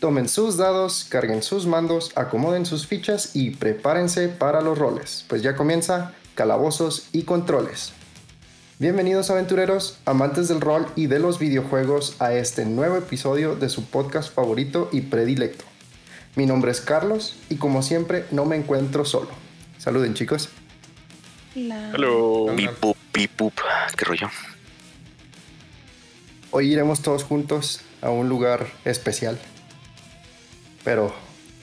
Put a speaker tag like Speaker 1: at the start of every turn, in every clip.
Speaker 1: Tomen sus dados, carguen sus mandos, acomoden sus fichas y prepárense para los roles, pues ya comienza Calabozos y Controles. Bienvenidos aventureros, amantes del rol y de los videojuegos a este nuevo episodio de su podcast favorito y predilecto. Mi nombre es Carlos y como siempre no me encuentro solo. Saluden chicos.
Speaker 2: Hello.
Speaker 3: Pipup, pipup. ¿Qué rollo?
Speaker 1: Hoy iremos todos juntos a un lugar especial. Pero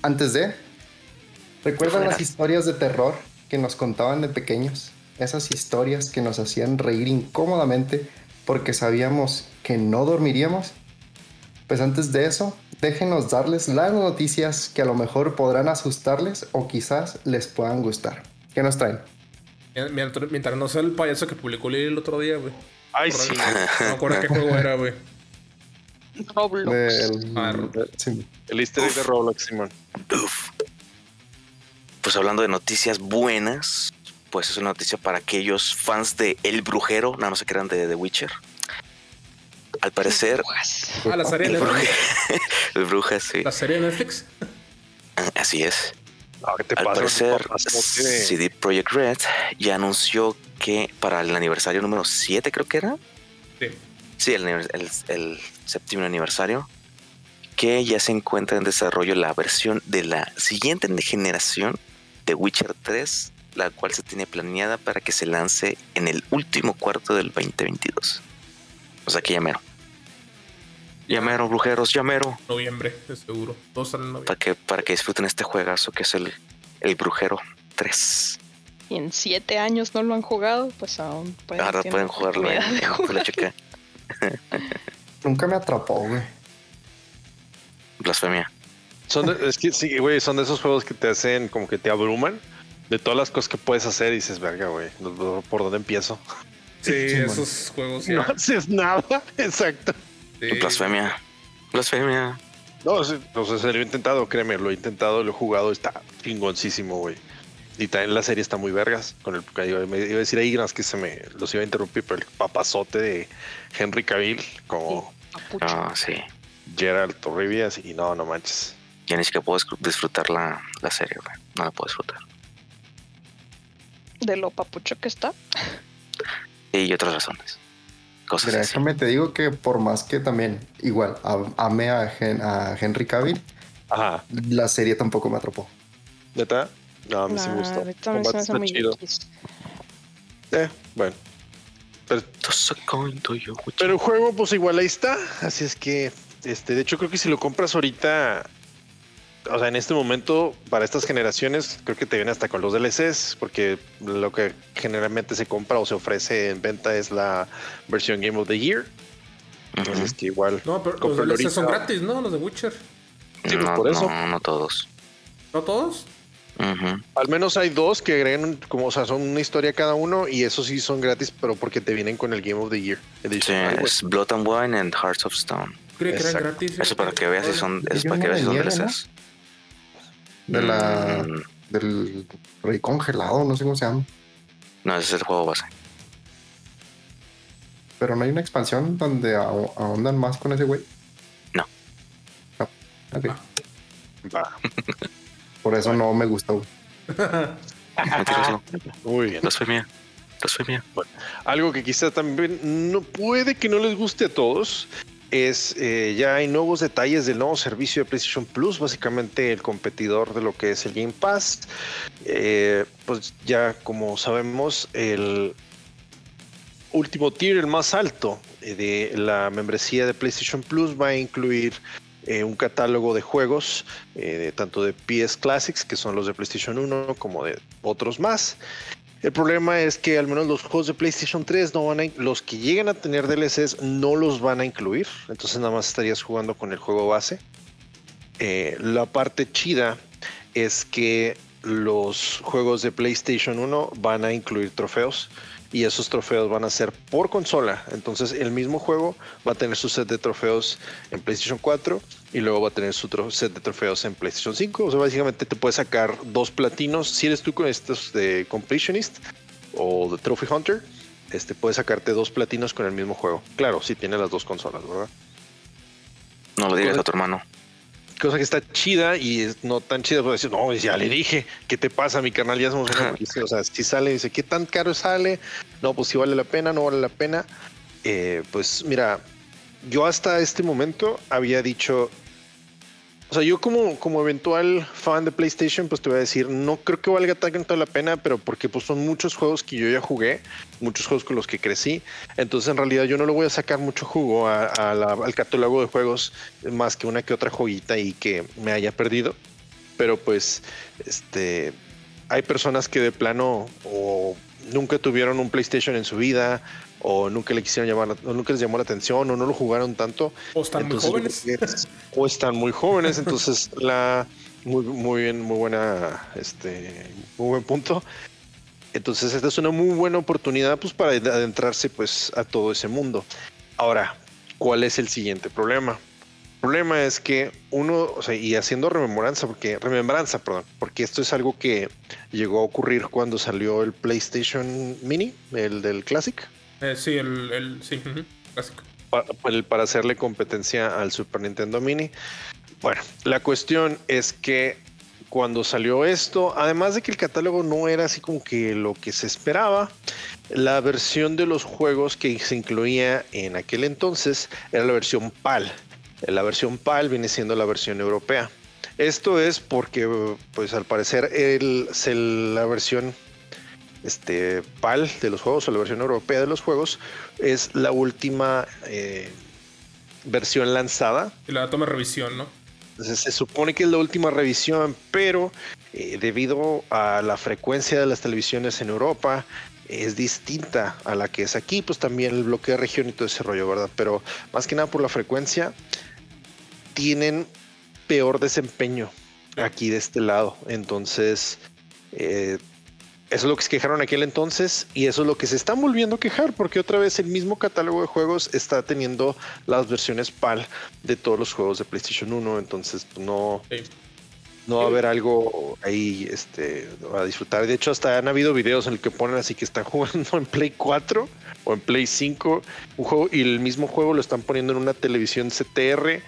Speaker 1: antes de, ¿recuerdan las historias de terror que nos contaban de pequeños? Esas historias que nos hacían reír incómodamente porque sabíamos que no dormiríamos. Pues antes de eso, déjenos darles las noticias que a lo mejor podrán asustarles o quizás les puedan gustar. ¿Qué nos traen?
Speaker 2: Mientras, mientras no sea el payaso que publicó Lili el otro día, güey.
Speaker 4: Ay, sí.
Speaker 2: No me acuerdo qué juego era, güey.
Speaker 3: Roblox.
Speaker 2: Ah,
Speaker 1: sí.
Speaker 4: El easter egg de Roblox, Simón.
Speaker 3: Uf. Pues hablando de noticias buenas, pues es una noticia para aquellos fans de El Brujero, no, no se crean de The Witcher. Al parecer,
Speaker 2: Ah, la serie de
Speaker 3: el
Speaker 2: Netflix.
Speaker 3: Bruja, el Bruja, sí,
Speaker 2: La serie de Netflix.
Speaker 3: así es.
Speaker 4: Ah, ¿qué te
Speaker 3: Al
Speaker 4: pasa?
Speaker 3: parecer, CD Projekt Red ya anunció que para el aniversario número 7, creo que era,
Speaker 2: Sí.
Speaker 3: Sí, el, el- el séptimo aniversario. Que ya se encuentra en desarrollo la versión de la siguiente generación de Witcher 3, la cual se tiene planeada para que se lance en el último cuarto del 2022. O sea que ya mero. Ya mero, brujeros, ya mero.
Speaker 2: Noviembre, de seguro. Todos salen en noviembre.
Speaker 3: Para que, para que disfruten este juegazo que es el, el Brujero 3.
Speaker 5: y en siete años no lo han jugado, pues aún pueden,
Speaker 3: Ahora pueden jugarlo en, en.
Speaker 1: Nunca me atrapó, güey.
Speaker 3: Blasfemia.
Speaker 4: Son de- es que sí, güey, son de esos juegos que te hacen como que te abruman de todas las cosas que puedes hacer y dices, verga, güey, no- no- ¿por dónde empiezo?
Speaker 2: Sí,
Speaker 1: Sí,
Speaker 2: esos juegos
Speaker 4: No haces nada, exacto.
Speaker 2: Sí.
Speaker 3: Blasfemia. Blasfemia.
Speaker 4: No, sí, o sea, se lo he intentado, créeme, lo he intentado, lo he jugado, está chingoncísimo, güey. Y también la serie está muy vergas. Con el, me iba a decir ahí, que se me los iba a interrumpir, pero el papazote de Henry Cavill como
Speaker 5: Papucho.
Speaker 3: Ah, sí.
Speaker 4: Gerald Torribia, y no, no manches.
Speaker 3: Ya ni siquiera puedo disfr- disfrutar la, la serie, güey. No la puedo disfrutar.
Speaker 5: De lo papucho que está.
Speaker 3: Y otras razones. Cosas
Speaker 1: Mira,
Speaker 3: así.
Speaker 1: déjame te digo que por más que también, igual, amé a, Hen- a Henry Cavill,
Speaker 4: Ajá,
Speaker 1: la serie tampoco me atrapó.
Speaker 4: ¿neta? No, a mí sí me gustó.
Speaker 5: ahorita me se me
Speaker 4: Combate
Speaker 5: hace
Speaker 4: está
Speaker 5: muy
Speaker 4: chido.
Speaker 5: X.
Speaker 4: Eh, bueno. Pero, el juego, pues igual ahí está. Así es que, este, de hecho, creo que si lo compras ahorita, o sea, en este momento, para estas generaciones, creo que te viene hasta con los DLCs, porque lo que generalmente se compra o se ofrece en venta es la versión Game of the Year.
Speaker 3: Ujú.
Speaker 4: Entonces, es que igual.
Speaker 2: No, pero los DLCs son gratis, ¿no? Los de Witcher.
Speaker 4: sí, pues,
Speaker 3: no,
Speaker 4: por eso.
Speaker 3: No, no todos.
Speaker 2: ¿No todos?
Speaker 4: Al menos hay dos que agregan, como, o sea, son una historia cada uno y esos sí son gratis, pero porque te vienen con el Game of the Year.
Speaker 3: Sí, es Blood and Wine and Hearts of Stone.
Speaker 2: Creí que eran
Speaker 4: Exacto.
Speaker 2: gratis.
Speaker 3: Eso para que veas si son, eso para que veas si son. DLCs.
Speaker 1: De la,
Speaker 3: Mm,
Speaker 1: del rey congelado, no sé cómo se llama.
Speaker 3: no, ese es el juego base.
Speaker 1: Pero no hay una expansión donde aho- ahondan más con ese güey.
Speaker 3: No.
Speaker 1: No. Ok.
Speaker 4: Va,
Speaker 1: Por eso no me gustó.
Speaker 4: muy bien.
Speaker 3: Blasfemia. Blasfemia.
Speaker 4: Algo que quizá también no puede que no les guste a todos es eh, ya hay nuevos detalles del nuevo servicio de PlayStation Plus, básicamente el competidor de lo que es el Game Pass. Eh, pues ya como sabemos, el último tier, el más alto eh, de la membresía de PlayStation Plus va a incluir eh, un catálogo de juegos, eh, tanto de PS Classics, que son los de PlayStation 1, como de otros más. El problema es que al menos los juegos de PlayStation 3 no van a, los que lleguen a tener DLCs no los van a incluir, entonces nada más estarías jugando con el juego base. Eh, la parte chida es que los juegos de PlayStation 1 van a incluir trofeos y esos trofeos van a ser por consola. Entonces el mismo juego va a tener su set de trofeos en PlayStation 4 y luego va a tener su set de trofeos en PlayStation 5. O sea, básicamente te puedes sacar dos platinos. Si eres tú con estos de Completionist o de Trophy Hunter, este puedes sacarte dos platinos con el mismo juego. Claro, si tiene las dos consolas, ¿verdad?
Speaker 3: No lo digas a tu hermano.
Speaker 4: Cosa que está chida y es no tan chida, puedo decir, no, ya le dije, ¿qué te pasa, mi carnal? Ya somos una policía". O sea, si sale, dice, ¿qué tan caro sale? No, pues si vale la pena, no vale la pena. Eh, pues mira, yo hasta este momento había dicho, o sea, yo como, como eventual fan de PlayStation, pues te voy a decir, no creo que valga tanto la pena, pero porque pues son muchos juegos que yo ya jugué, muchos juegos con los que crecí, entonces en realidad yo no le voy a sacar mucho jugo al catálogo de juegos más que una que otra joyita y que me haya perdido, pero pues este hay personas que de plano o nunca tuvieron un PlayStation en su vida o nunca le quisieron llamar, o nunca les llamó la atención o no lo jugaron tanto
Speaker 2: O están muy jóvenes.
Speaker 4: o están muy jóvenes, entonces la muy, muy bien, muy buena, este, muy buen punto. Entonces esta es una muy buena oportunidad pues para adentrarse pues a todo ese mundo. Ahora, ¿cuál es el siguiente problema? El problema es que uno, o sea, y haciendo rememoranza, porque, remembranza, perdón, porque esto es algo que llegó a ocurrir cuando salió el PlayStation Mini, el del Classic.
Speaker 2: Eh, sí, el, el sí,
Speaker 4: pa- el- para hacerle competencia al Super Nintendo Mini. Bueno, la cuestión es que cuando salió esto, además de que el catálogo no era así como que lo que se esperaba, la versión de los juegos que se incluía en aquel entonces era la versión PAL. La versión PAL viene siendo la versión europea. Esto es porque, pues al parecer, el, se- la versión este, PAL de los juegos o la versión europea de los juegos es la última eh, versión lanzada.
Speaker 2: Y la toma revisión, ¿no?
Speaker 4: Entonces, se supone que es la última revisión, pero eh, debido a la frecuencia de las televisiones en Europa, es distinta a la que es aquí, pues también el bloque de región y todo ese rollo, ¿verdad? Pero más que nada por la frecuencia, tienen peor desempeño aquí de este lado. Entonces, eh, eso es lo que se quejaron aquel entonces y eso es lo que se están volviendo a quejar porque otra vez el mismo catálogo de juegos está teniendo las versiones PAL de todos los juegos de PlayStation 1, entonces pues, no,
Speaker 2: Sí.
Speaker 4: no va a haber algo ahí este, a disfrutar. De hecho, hasta han habido videos en el que ponen así que están jugando en Play 4 o en Play 5 un juego y el mismo juego lo están poniendo en una televisión CTR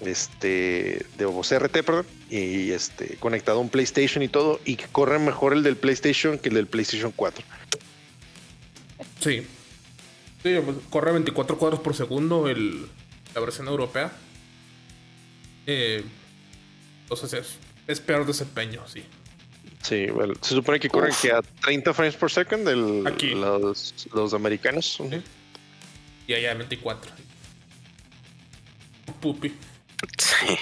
Speaker 4: este de o CRT, perdón, y este conectado a un PlayStation y todo y que corre mejor el del PlayStation que el del PlayStation 4.
Speaker 2: Sí. Sí, pues, corre 24 cuadros por segundo el, la versión europea. Eh, entonces es, es peor desempeño, sí.
Speaker 4: Sí, bueno, se supone que corren que a 30 frames per second el-
Speaker 2: Aquí.
Speaker 4: los, los americanos.
Speaker 2: Sí. Y allá 24. Pupi.
Speaker 3: Sí,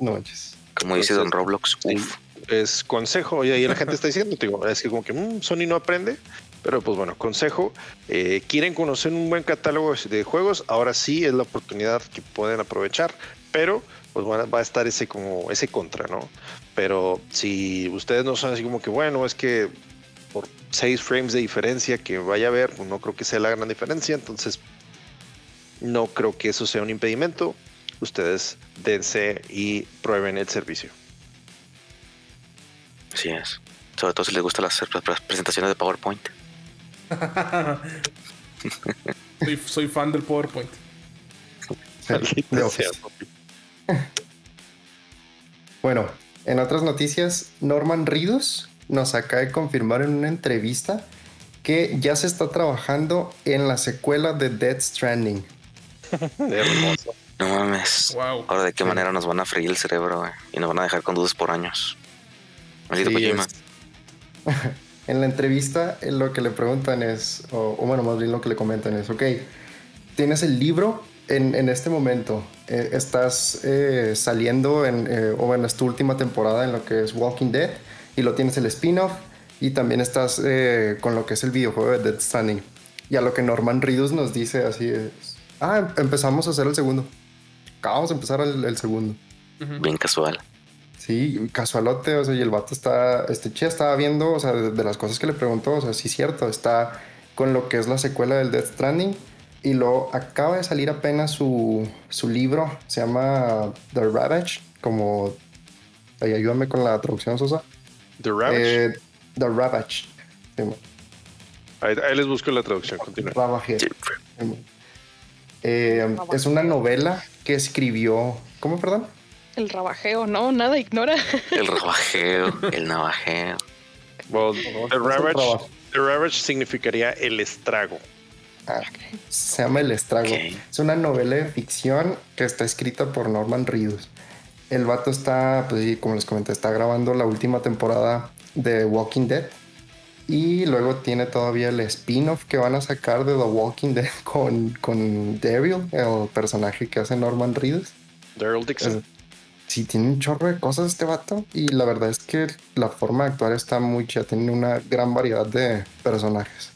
Speaker 1: No manches.
Speaker 3: como dice Don Roblox. Uf.
Speaker 4: es consejo, y ahí la gente está diciendo, digo, es que como que mm, Sony no aprende, pero pues bueno, consejo, eh, quieren conocer un buen catálogo de juegos, ahora sí es la oportunidad que pueden aprovechar, pero pues a- va a estar ese como ese contra, ¿no? Pero si ustedes no son así como que bueno, es que por 6 frames de diferencia que vaya a haber, pues no creo que sea la gran diferencia, entonces no creo que eso sea un impedimento. Ustedes dense y prueben el servicio.
Speaker 3: Así es. Sobre todo si les gustan las pre- pre- presentaciones de PowerPoint.
Speaker 2: soy, soy fan del PowerPoint.
Speaker 1: Bueno, en otras noticias, Norman Ridus nos acaba de confirmar en una entrevista que ya se está trabajando en la secuela de Dead Stranding.
Speaker 4: Hermoso.
Speaker 3: No mames.
Speaker 2: Wow.
Speaker 3: Ahora de qué
Speaker 1: Sí.
Speaker 3: manera nos van a freír el cerebro güey? y nos van a dejar con dudas por años. Maldito
Speaker 1: Sí, es- en la entrevista eh, lo que le preguntan es, o, o bueno, más bien lo que le comentan es, ok, tienes el libro en, en este momento, eh, estás eh, saliendo en, eh, o bueno, es tu última temporada en lo que es Walking Dead y lo tienes el spin-off y también estás eh, con lo que es el videojuego de Dead Stranding. Y a lo que Norman Reedus nos dice así es, ah, em- empezamos a hacer el segundo. Acabamos de empezar el, el segundo.
Speaker 3: Bien casual.
Speaker 1: Sí, casualote, o sea, y el vato está, este che estaba viendo, o sea, de, de las cosas que le preguntó, o sea, sí es cierto, está con lo que es la secuela del Death Stranding y lo acaba de salir apenas su, su libro, se llama The Ravage, como, ay, ayúdame con la traducción, Sosa.
Speaker 4: The Ravage.
Speaker 1: Eh, The Ravage. Sí,
Speaker 4: ahí, ahí les busco la traducción. Continúa.
Speaker 1: Ravage.
Speaker 3: Sí.
Speaker 1: Eh, es una novela que escribió, ¿cómo, perdón?
Speaker 5: El rabajeo, no, nada ignora.
Speaker 3: El rabajeo, el navajeo.
Speaker 4: Well, the ravage, the ravage significaría el estrago.
Speaker 1: Ah, se llama El Estrago. Es una novela de ficción que está escrita por Norman Reedus. El vato está, pues sí, como les comenté, está grabando la última temporada de Walking Dead. Y luego tiene todavía el spin-off que van a sacar de The Walking Dead con, con Daryl, el personaje que hace Norman Reedus.
Speaker 4: Daryl Dixon.
Speaker 1: Sí, tiene un chorro de cosas este vato. Y la verdad es que la forma de actuar está muy chida. Tiene una gran variedad de personajes.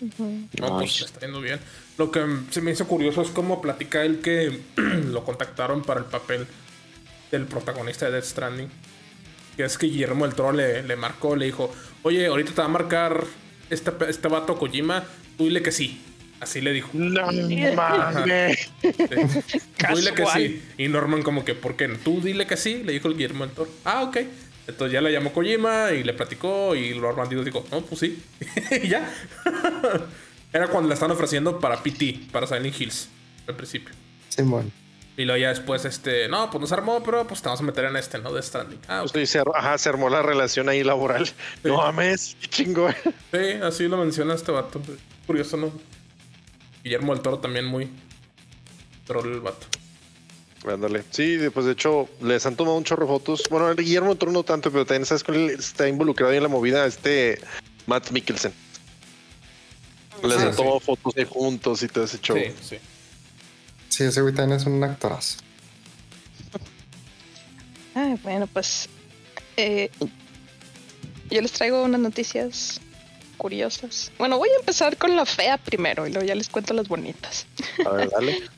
Speaker 2: No, pues está yendo bien. Lo que se me hizo curioso es cómo platica él que lo contactaron para el papel del protagonista de Death Stranding. Que es que Guillermo del Toro le, le marcó, le dijo, oye, ahorita te va a marcar este, este vato Kojima, tú dile que sí. Así le dijo.
Speaker 4: No mames.
Speaker 2: Sí. Tú dile que sí. Y Norman como que, ¿por qué no? Tú dile que sí, le dijo el Guillermo del Toro. Ah, ok. Entonces ya le llamó Kojima y le platicó y Norman dijo, no, pues sí. y ya. Era cuando le están ofreciendo para PT, para Silent Hills, al principio.
Speaker 1: Simón.
Speaker 2: Y luego ya después, este, no, pues nos armó, pero pues te vamos a meter en este, ¿no? De Stranding. Ah, ok.
Speaker 4: Sí, se, ajá, se armó la relación ahí laboral. No mames, qué chingón.
Speaker 2: Sí, así lo menciona este vato. Curioso, ¿no? Guillermo del Toro también muy troll el vato.
Speaker 4: Ándale. Sí, pues de hecho, les han tomado un chorro de fotos. Bueno, el Guillermo del Toro no tanto, pero también sabes cuál está involucrado ahí en la movida, este Matt Mikkelsen. Les
Speaker 2: Sí,
Speaker 4: han
Speaker 2: sí.
Speaker 4: tomado fotos de juntos y todo ese show.
Speaker 2: Sí, sí.
Speaker 1: Sí, ese güey también es un actorazo.
Speaker 5: Ah, bueno, pues eh, yo les traigo unas noticias curiosas. Bueno, voy a empezar con la fea primero y luego ya les cuento las bonitas.
Speaker 4: A ver, dale.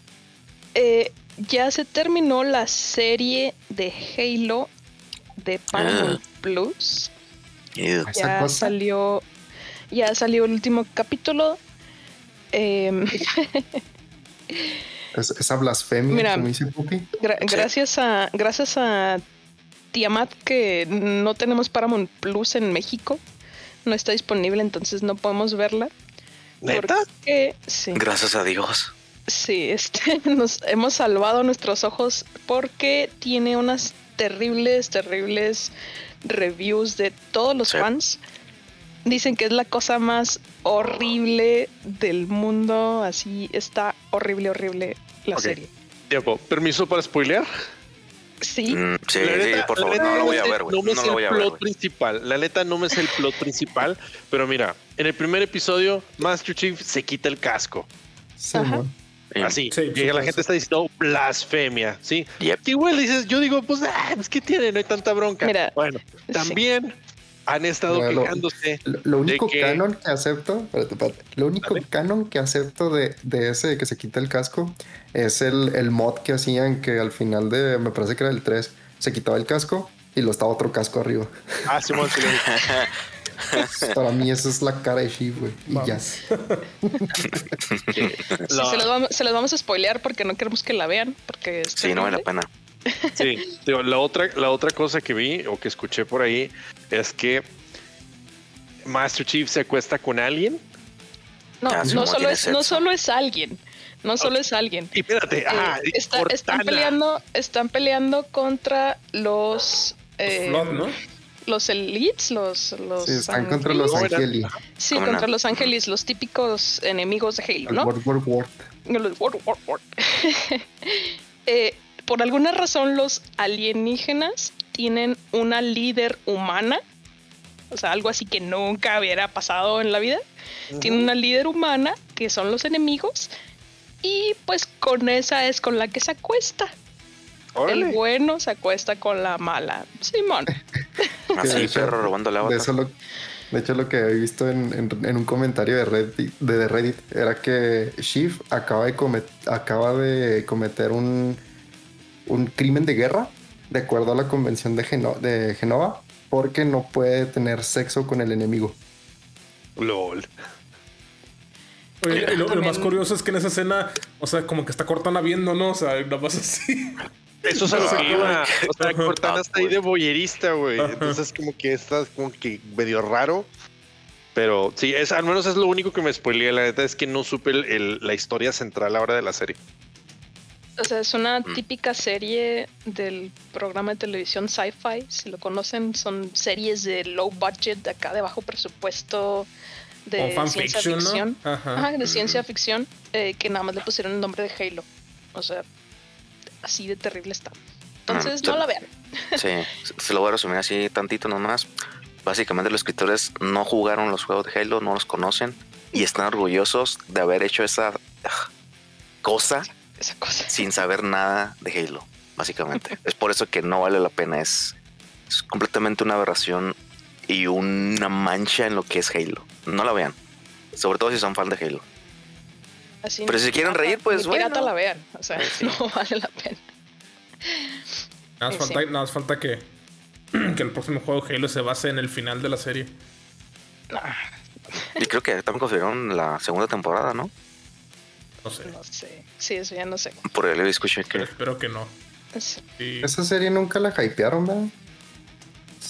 Speaker 5: Eh, ya se terminó la serie de Halo de Paramount Plus.
Speaker 3: Ew.
Speaker 5: Ya
Speaker 1: cosa.
Speaker 5: salió, ya salió el último capítulo. Em,
Speaker 1: Es- esa blasfemia,
Speaker 5: Mira.
Speaker 1: como dice Pupi.
Speaker 5: gra- gracias a gracias a Tiamat que no tenemos Paramount Plus en México, no está disponible, entonces no podemos verla.
Speaker 4: ¿Neta?
Speaker 5: Porque sí,
Speaker 3: Gracias a Dios.
Speaker 5: sí, este, nos hemos salvado nuestros ojos porque tiene unas terribles, terribles reviews de todos los
Speaker 3: Sí.
Speaker 5: fans. Dicen que es la cosa más horrible del mundo, así está horrible, horrible la serie.
Speaker 4: Tiempo. ¿Permiso para spoilear?
Speaker 5: Sí,
Speaker 3: Mm, sí, por favor,
Speaker 4: neta
Speaker 3: no lo voy a ver, güey.
Speaker 4: No me
Speaker 3: No
Speaker 4: sé
Speaker 3: lo voy
Speaker 4: el
Speaker 3: ver,
Speaker 4: plot principal. La neta no me sé el plot principal. Pero mira, en el primer episodio, Master Chief se quita el casco.
Speaker 3: Sí.
Speaker 4: Así.
Speaker 2: Sí,
Speaker 4: y
Speaker 2: sí,
Speaker 4: la
Speaker 2: sí,
Speaker 4: gente
Speaker 2: sí.
Speaker 4: está diciendo blasfemia. Sí.
Speaker 3: Yep.
Speaker 4: Que igual dices, yo digo, pues, ah, pues, ¿qué tiene? No hay tanta bronca.
Speaker 5: Mira,
Speaker 4: bueno,
Speaker 5: sí.
Speaker 4: también han estado
Speaker 1: Mira, lo-
Speaker 4: quejándose.
Speaker 1: Lo, lo único
Speaker 4: que-
Speaker 1: canon que acepto, espérate, espérate, lo único
Speaker 4: Dale.
Speaker 1: canon que acepto de, de ese de que se quita el casco es el, el mod que hacían que al final de, me parece que era el 3, se quitaba el casco y lo estaba otro casco arriba.
Speaker 4: Ah, Simón, sí.
Speaker 1: Para mí esa es la cara de Shiv, güey. Y ya.
Speaker 2: Vamos.
Speaker 5: Sí, se, los vamos, se los vamos a spoilear porque no queremos que la vean. Porque
Speaker 3: Sí, no vale la pena.
Speaker 4: Sí, digo, la otra, la otra cosa que vi o que escuché por ahí es que Master Chief se acuesta con alguien.
Speaker 5: No,
Speaker 3: Ah,
Speaker 5: no, solo es, no solo es alguien. No solo es alguien.
Speaker 4: Y espérate,
Speaker 5: Eh,
Speaker 4: ah,
Speaker 5: está- están peleando, están peleando contra los eh,
Speaker 2: Flood, ¿no?
Speaker 5: los elites, los, los
Speaker 1: Sí, están contra los Angeli.
Speaker 5: sí,
Speaker 3: ¿Cómo
Speaker 5: contra
Speaker 3: no?
Speaker 5: los ángeles, los típicos enemigos de Halo,
Speaker 1: El
Speaker 5: ¿no?
Speaker 1: World War.
Speaker 5: Los- Word, word, word. Eh, por alguna razón los alienígenas tienen una líder humana, o sea, algo así que nunca hubiera pasado en la vida. Tienen una líder humana que son los enemigos y pues con esa es con la que se acuesta.
Speaker 4: Órale.
Speaker 5: El bueno se acuesta con la mala. Simón.
Speaker 3: Así,
Speaker 1: hecho-
Speaker 3: perro robando la
Speaker 1: lo- de hecho, lo que he visto en, en- en un comentario de Reddit, de Reddit era que Shiv acaba de, comet- acaba de cometer un, un crimen de guerra, de acuerdo a la convención de, Geno- de Genova, porque no puede tener sexo con el enemigo.
Speaker 4: LOL.
Speaker 2: Oye, y lo, lo más curioso es que en esa escena, o sea, como que está Cortana viendo, ¿no? O sea, nada más así.
Speaker 4: Eso es a lo que iba. O sea. Cortana está ahí de boyerista, güey. Entonces, como que está como que medio raro. Pero sí, es, al menos es lo único que me spoileé. La neta es que no supe el- el- la historia central ahora de la serie.
Speaker 5: O sea, es una
Speaker 3: Mm.
Speaker 5: típica serie del programa de televisión Sci-Fi. Si lo conocen, son series de low budget, de acá de bajo presupuesto, de ciencia ficción.
Speaker 2: ¿no? Ajá.
Speaker 5: Ajá, de ciencia ficción, eh, que nada más le pusieron el nombre de Halo. O sea, así de terrible está. Entonces,
Speaker 3: Ah,
Speaker 5: no la vean.
Speaker 3: Sí, se- se lo voy a resumir así tantito nomás. Básicamente los escritores no jugaron los juegos de Halo, no los conocen y están orgullosos de haber hecho esa ah, cosa
Speaker 5: Esa cosa.
Speaker 3: sin saber nada de Halo, básicamente. es por eso que no vale la pena, es, es completamente una aberración y una mancha en lo que es Halo. No la vean, sobre todo si son fan de Halo.
Speaker 5: Así
Speaker 3: Pero
Speaker 5: ni
Speaker 3: si quieren reír, pues, bueno.
Speaker 5: la vean. O sea,
Speaker 3: Pues sí.
Speaker 5: no vale la pena.
Speaker 2: Nada más,
Speaker 5: Sí,
Speaker 2: falta,
Speaker 5: sí.
Speaker 2: nada más falta que, que el próximo juego de Halo se base en el final de la serie.
Speaker 3: Y creo que también confirmaron la segunda temporada, ¿no?
Speaker 2: No sé.
Speaker 5: no sé. Sí, eso ya no sé.
Speaker 3: Por el escuché
Speaker 2: Pero
Speaker 3: que
Speaker 2: espero que no.
Speaker 5: Sí.
Speaker 2: Sí.
Speaker 1: Esa serie nunca la hypearon, ¿verdad?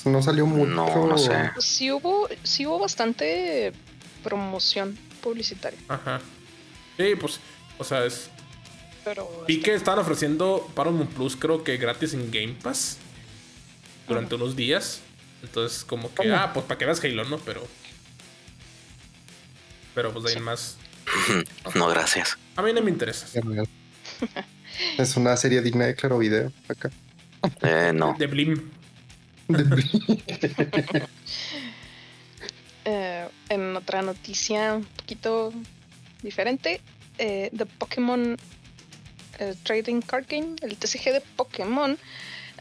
Speaker 1: No salió mucho.
Speaker 3: No, no sé.
Speaker 5: Pues sí hubo, sí hubo bastante promoción publicitaria.
Speaker 2: Ajá. Sí, pues, o sea, es.
Speaker 5: Pero
Speaker 2: Vi que estaban ofreciendo Paramount Plus, creo que gratis en Game Pass durante unos días. Entonces, como que,
Speaker 1: ¿Cómo?
Speaker 2: ah, pues para que veas Halo, ¿no? Pero. Pero pues de ahí más.
Speaker 3: no, gracias.
Speaker 2: A mí no me interesa.
Speaker 1: Es una serie digna de claro video acá.
Speaker 3: Eh, no.
Speaker 2: De Blim.
Speaker 5: eh, en otra noticia un poquito diferente, eh, The Pokémon eh, Trading Card Game, el TCG de Pokémon,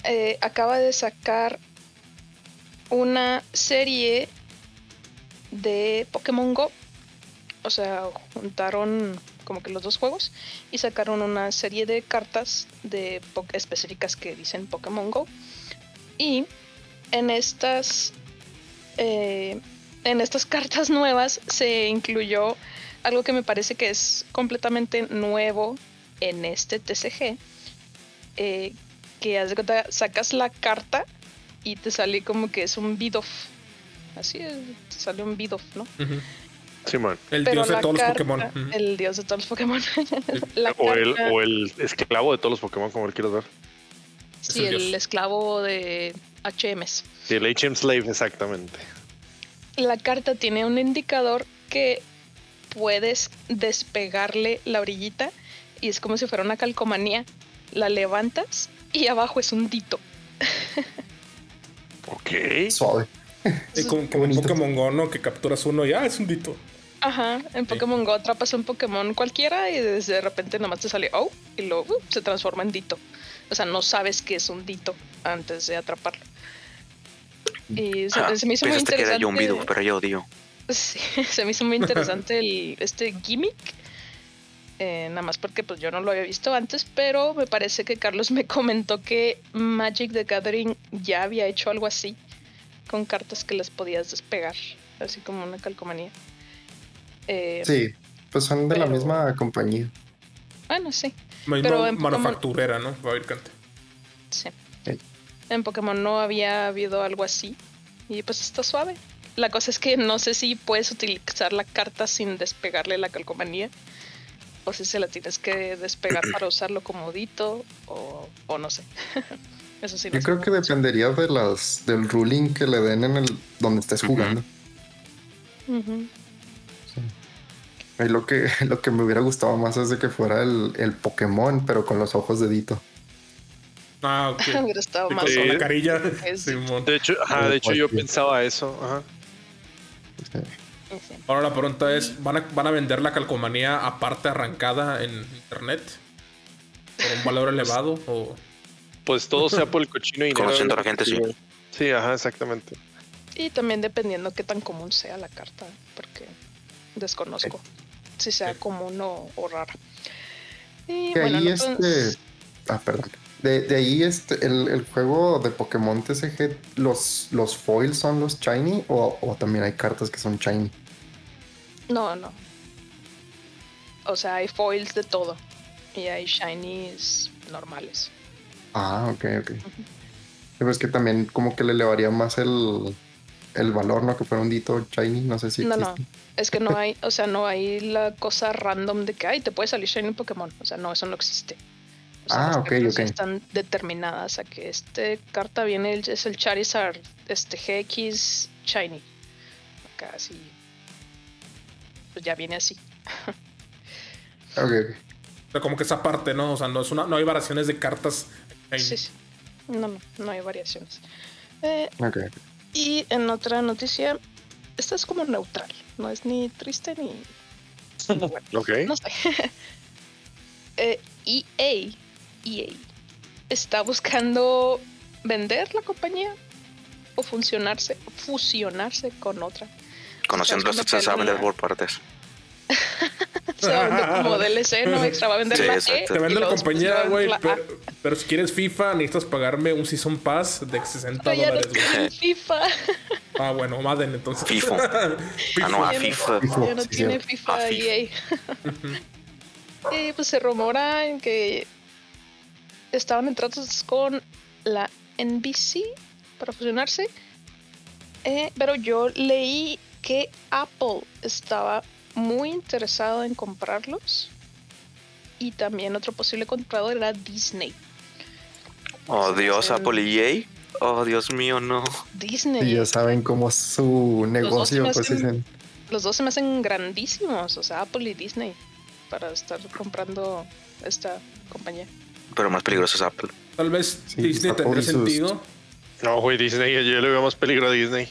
Speaker 5: eh, acaba de sacar una serie de Pokémon Go. O sea, juntaron como que los dos juegos y sacaron una serie de cartas de específicas que dicen Pokémon Go. Y en estas eh, en estas cartas nuevas se incluyó algo que me parece que es completamente nuevo en este TCG. eh, que haz de cuenta, sacas la carta y te sale como que es un Bidoff. Así es, te sale un Bidoff, ¿no?
Speaker 2: Ujú.
Speaker 4: Simón.
Speaker 2: El
Speaker 5: Pero
Speaker 2: dios de todos
Speaker 5: carta-
Speaker 2: los Pokémon.
Speaker 5: El dios de todos los Pokémon. La
Speaker 4: O el, o el esclavo de todos los Pokémon, como lo quieras ver.
Speaker 5: sí,
Speaker 2: el
Speaker 5: esclavo de HMs.
Speaker 4: Sí, el HM Slave, exactamente.
Speaker 5: la carta tiene un indicador que puedes despegarle la orillita y es como si fuera una calcomanía. La levantas y abajo es un dito.
Speaker 4: Ok.
Speaker 1: Suave.
Speaker 2: Como,
Speaker 1: Qué
Speaker 2: como en
Speaker 1: bonito.
Speaker 2: Pokémon Go, ¿no? Que capturas uno y ah, es un dito.
Speaker 5: Ajá, en Pokémon Go atrapas un Pokémon cualquiera y desde de repente nada más te sale oh y luego uh, se transforma en dito. O sea, no sabes que es un dito antes de atraparlo. Y se,
Speaker 3: Ah,
Speaker 5: se me hizo muy
Speaker 3: pensaste que era
Speaker 5: interesante.
Speaker 3: yo un video, pero yo odio.
Speaker 5: Sí, se me hizo muy interesante el, este gimmick. Eh, nada más porque pues yo no lo había visto antes, pero me parece que Carlos me comentó que Magic the Gathering ya había hecho algo así con cartas que les podías despegar, así como una calcomanía. Eh,
Speaker 1: Sí, pues son de la misma compañía.
Speaker 5: Bueno, sí,
Speaker 2: Misma
Speaker 5: Pero en Pokémon-
Speaker 2: manufacturera, ¿no? Fabricante.
Speaker 5: sí.
Speaker 1: Sí.
Speaker 5: En Pokémon no había habido algo así y pues está suave. La cosa es que no sé si puedes utilizar la carta sin despegarle la calcomanía o si se la tienes que despegar para usarlo como dito o, o no sé. Eso sí. no
Speaker 1: Yo creo que dependería de las del ruling que le den en el donde estés jugando. Ahí lo que lo que me hubiera gustado más es de que fuera el, el Pokémon, pero con los ojos de Dito.
Speaker 2: Ah, ok.
Speaker 5: Hubiera estado más
Speaker 4: Sí.
Speaker 2: la carilla.
Speaker 5: Es-
Speaker 2: Simón.
Speaker 4: De hecho, ajá, de hecho yo pensaba eso. Ajá.
Speaker 1: Sí.
Speaker 2: Ahora la pregunta es, ¿van a, ¿van a vender la calcomanía aparte arrancada en internet? ¿Por un valor elevado? O...
Speaker 4: Pues todo sea por el cochino y
Speaker 3: Conociendo a la gente, sí.
Speaker 4: Sí, ajá, exactamente.
Speaker 5: Y también dependiendo qué tan común sea la carta, porque desconozco si sea
Speaker 2: Sí.
Speaker 5: común o, o rara. Y
Speaker 1: De
Speaker 5: bueno,
Speaker 1: ahí
Speaker 5: no,
Speaker 1: este.
Speaker 5: pues,
Speaker 1: Ah, perdón. De, de ahí este, el, el juego de Pokémon TCG, los, los foils son los shiny o, o también hay cartas que son shiny.
Speaker 5: no, no. O sea, hay foils de todo. Y hay shinies normales.
Speaker 1: Ah, ok, ok. Pero es que también como que le elevaría más el, el valor, ¿no? Que fuera un dito shiny, no sé si
Speaker 5: No, no. Es que no hay, o sea, no hay la cosa random de que, ay, te puede salir shiny un Pokémon. O sea, no, eso no existe. O sea,
Speaker 1: Ah,
Speaker 5: las
Speaker 1: ok, ok.
Speaker 5: están determinadas a que este carta viene, es el Charizard este GX Shiny. Acá sí. Pues ya viene así.
Speaker 1: Ok, ok.
Speaker 2: O sea, como que esa parte, ¿no? O sea, no, es una, no hay variaciones de cartas. Shiny.
Speaker 5: Sí, sí. No, no, no hay variaciones. Eh,
Speaker 1: ok.
Speaker 5: y en otra noticia, esta es como neutral. No es ni triste ni. bueno,
Speaker 4: Ok.
Speaker 5: no sé. Eh, EA, EA está buscando vender la compañía o funcionarse, fusionarse con otra.
Speaker 3: Conociendo esto, se sabe por partes.
Speaker 5: Se va a vender como DLC, ¿no? Extra va a vender
Speaker 3: Sí,
Speaker 5: la E.
Speaker 2: Te
Speaker 5: y
Speaker 2: vendo la compañía, güey, pero, pero si quieres FIFA necesitas pagarme un Season Pass de 60
Speaker 5: Pero ya no
Speaker 2: dólares, güey.
Speaker 5: tiene FIFA.
Speaker 2: Ah, bueno, Madden, entonces.
Speaker 3: FIFA. Ah, no, a
Speaker 5: Ya no-
Speaker 3: FIFA.
Speaker 5: Ya no
Speaker 1: Sí,
Speaker 5: tiene. FIFA
Speaker 3: FIFA.
Speaker 5: EA. y pues se rumora en que estaban en tratos con la NBC para fusionarse. Eh, pero yo leí que Apple estaba muy interesado en comprarlos. Y también otro posible comprador era Disney.
Speaker 3: Oh, Dios,
Speaker 5: Hacen-
Speaker 3: Apple y EA. Oh, Dios mío, no.
Speaker 5: Disney.
Speaker 1: Y ya saben cómo es su negocio, pues
Speaker 5: hacen-
Speaker 1: dicen.
Speaker 5: los dos se me hacen grandísimos, o sea, Apple y Disney, para estar comprando esta compañía.
Speaker 3: Pero más peligroso es Apple.
Speaker 2: Tal vez
Speaker 1: Sí,
Speaker 2: Disney tendría sentido.
Speaker 4: No, güey, Disney, yo le veo más peligro a Disney.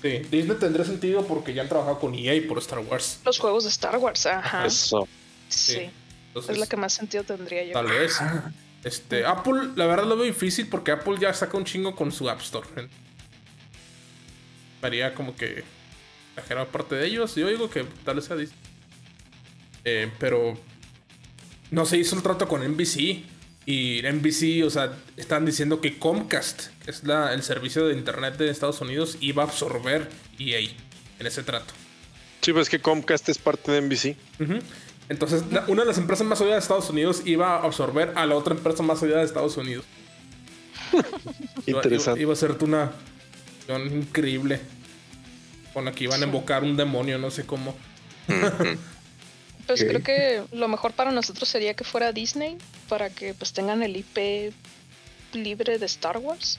Speaker 2: Sí, Disney tendría sentido porque ya han trabajado con EA por Star Wars.
Speaker 5: Los juegos de Star Wars, ajá.
Speaker 4: Eso.
Speaker 5: sí,
Speaker 2: sí. Entonces,
Speaker 5: es la que más sentido tendría yo.
Speaker 2: Tal vez. Este, Apple, la verdad lo veo difícil porque Apple ya saca un chingo con su App Store. Haría como que exagerado parte de ellos. Yo digo que tal vez sea Disney. Eh, pero no se hizo el trato con NBC. Y NBC, o sea, están diciendo que Comcast, que es la, el servicio de internet de Estados Unidos, iba a absorber EA en ese trato.
Speaker 4: Sí, pues que Comcast es parte de NBC.
Speaker 2: Entonces, una de las empresas más odiadas de Estados Unidos iba a absorber a la otra empresa más odiada de Estados Unidos.
Speaker 4: Interesante.
Speaker 2: Iba, iba a ser una increíble. Con la que iban a invocar un demonio, no sé cómo.
Speaker 5: Pues creo que lo mejor para nosotros sería que fuera Disney, para que pues tengan el IP libre de Star Wars.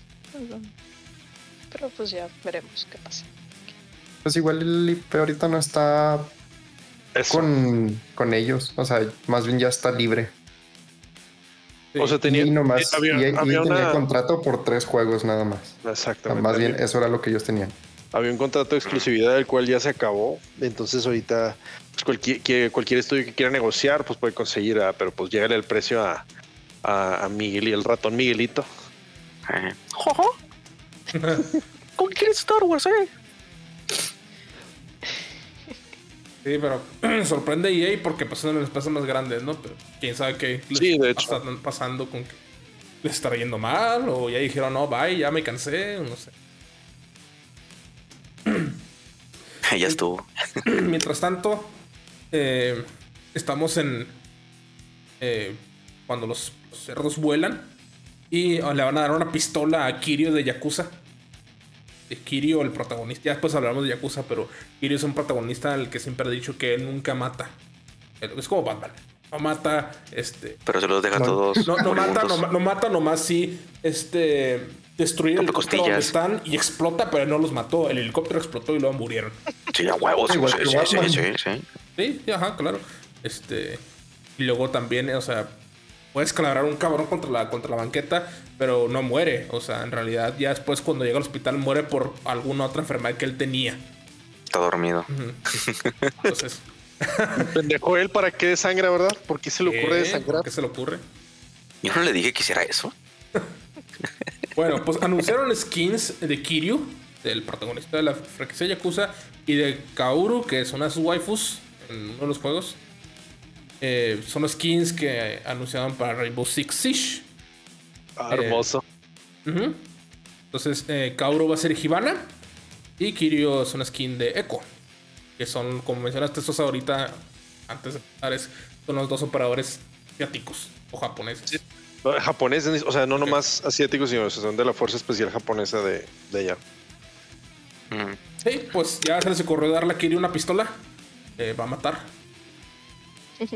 Speaker 5: Pero pues ya veremos qué pasa.
Speaker 1: Pues igual el IP ahorita no está con, con ellos. O sea, más bien ya está libre.
Speaker 4: O sea, tenía,
Speaker 1: y nomás
Speaker 4: había,
Speaker 1: y- tenía
Speaker 4: una-
Speaker 1: contrato por tres juegos nada más. O sea,
Speaker 4: Exactamente.
Speaker 1: más bien eso era lo que ellos tenían.
Speaker 4: Había un contrato de exclusividad del cual ya se acabó. Entonces ahorita pues, cualquier, que- cualquier estudio que quiera negociar, pues puede conseguir, a- pero pues llega el precio a, a, a Miguel y el ratón Miguelito.
Speaker 3: Eh. Jojo. ¿Cómo quieres Star Wars, eh?
Speaker 2: Sí, pero sorprende EA porque pues son las empresas más grandes, ¿no? Pero quién sabe qué les
Speaker 4: Sí, de hecho.
Speaker 2: está pasando con que les está yendo mal o ya dijeron, no, bye, ya me cansé, o no sé.
Speaker 3: Ya estuvo.
Speaker 2: Mientras tanto, eh, estamos en. eh, cuando los, cerdos vuelan y oh, le van a dar una pistola a Kirio de Yakuza. De Kirio, el protagonista. Ya después hablaremos de Yakuza, pero Kirio es un protagonista al que siempre he dicho que él nunca mata. Es como Batman. No mata, este.
Speaker 3: Pero se los deja
Speaker 1: No,
Speaker 3: todos.
Speaker 2: No, no mata, no, no mata, nomás sí, este. Destruir el helicóptero donde
Speaker 3: costillas.
Speaker 2: están y explota, pero él no los mató. El helicóptero explotó y luego murieron.
Speaker 3: Sí, a huevos.
Speaker 1: Igual
Speaker 3: Sí,
Speaker 1: que
Speaker 3: sí, sí, sí, sí.
Speaker 2: Ajá, claro. Este. Y luego también, o sea, puedes calabrar un cabrón contra la, contra la banqueta, pero no muere. O sea, en realidad, ya después cuando llega al hospital muere por alguna otra enfermedad que él tenía.
Speaker 3: Está dormido.
Speaker 2: Entonces,
Speaker 4: Pendejo él para qué desangra, ¿verdad? ¿Por qué se le ocurre
Speaker 2: ¿qué?
Speaker 4: desangrar?
Speaker 2: ¿Qué se le ocurre?
Speaker 3: Yo no le dije que hiciera eso.
Speaker 2: Bueno, pues anunciaron skins de Kiryu, del protagonista de la franquicia Yakuza, y de Kaoru, que son las waifus en uno de los juegos. Eh, son skins que anunciaron para Rainbow Six Siege.
Speaker 4: Ah, hermoso.
Speaker 2: Ujú. Entonces, eh, Kaoru va a ser Hibana. Y Kiryu es una skin de Echo. Que son, como mencionaste, estos ahorita, antes de empezar, son los dos operadores asiáticos o japoneses.
Speaker 4: Japoneses, o sea, no nomás asiáticos, sino son de la Fuerza Especial Japonesa de, de allá.
Speaker 3: Mm.
Speaker 2: Sí, pues ya se les ocurrió darle a Kiryu una pistola. Eh, va a matar.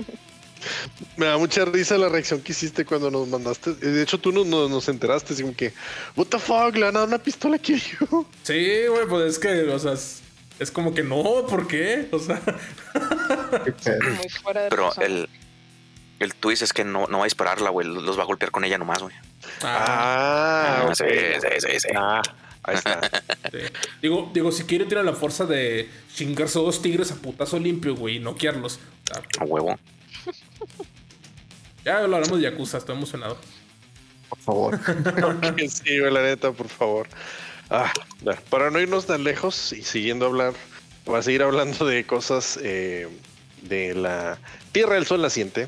Speaker 4: Me da mucha risa la reacción que hiciste cuando nos mandaste. De hecho, tú no, no- nos enteraste, así como que, what the fuck, le van a dar una pistola aquí yo.
Speaker 2: Sí, güey, pues es que, o sea, es, es como que no, ¿por qué? O sea.
Speaker 5: Muy fuera de
Speaker 3: Pero
Speaker 5: razón.
Speaker 3: el, el twist es que no, no va a dispararla, güey. Los va a golpear con ella nomás, güey.
Speaker 2: ah,
Speaker 4: Ah,
Speaker 3: Ah, sí, sí, sí, sí.
Speaker 4: Ah, ahí está.
Speaker 2: sí. Digo, digo, si quiere tiene la fuerza de chingarse dos tigres a putazo limpio, güey, y noquearlos. Sea,
Speaker 3: A huevo.
Speaker 2: ya lo hablamos de Yakuza, estoy emocionado.
Speaker 1: Por favor.
Speaker 4: Sí, güey, la neta, por favor. Ah, para no irnos tan lejos y siguiendo a hablar, va a seguir hablando de cosas eh, de la Tierra del Sol naciente.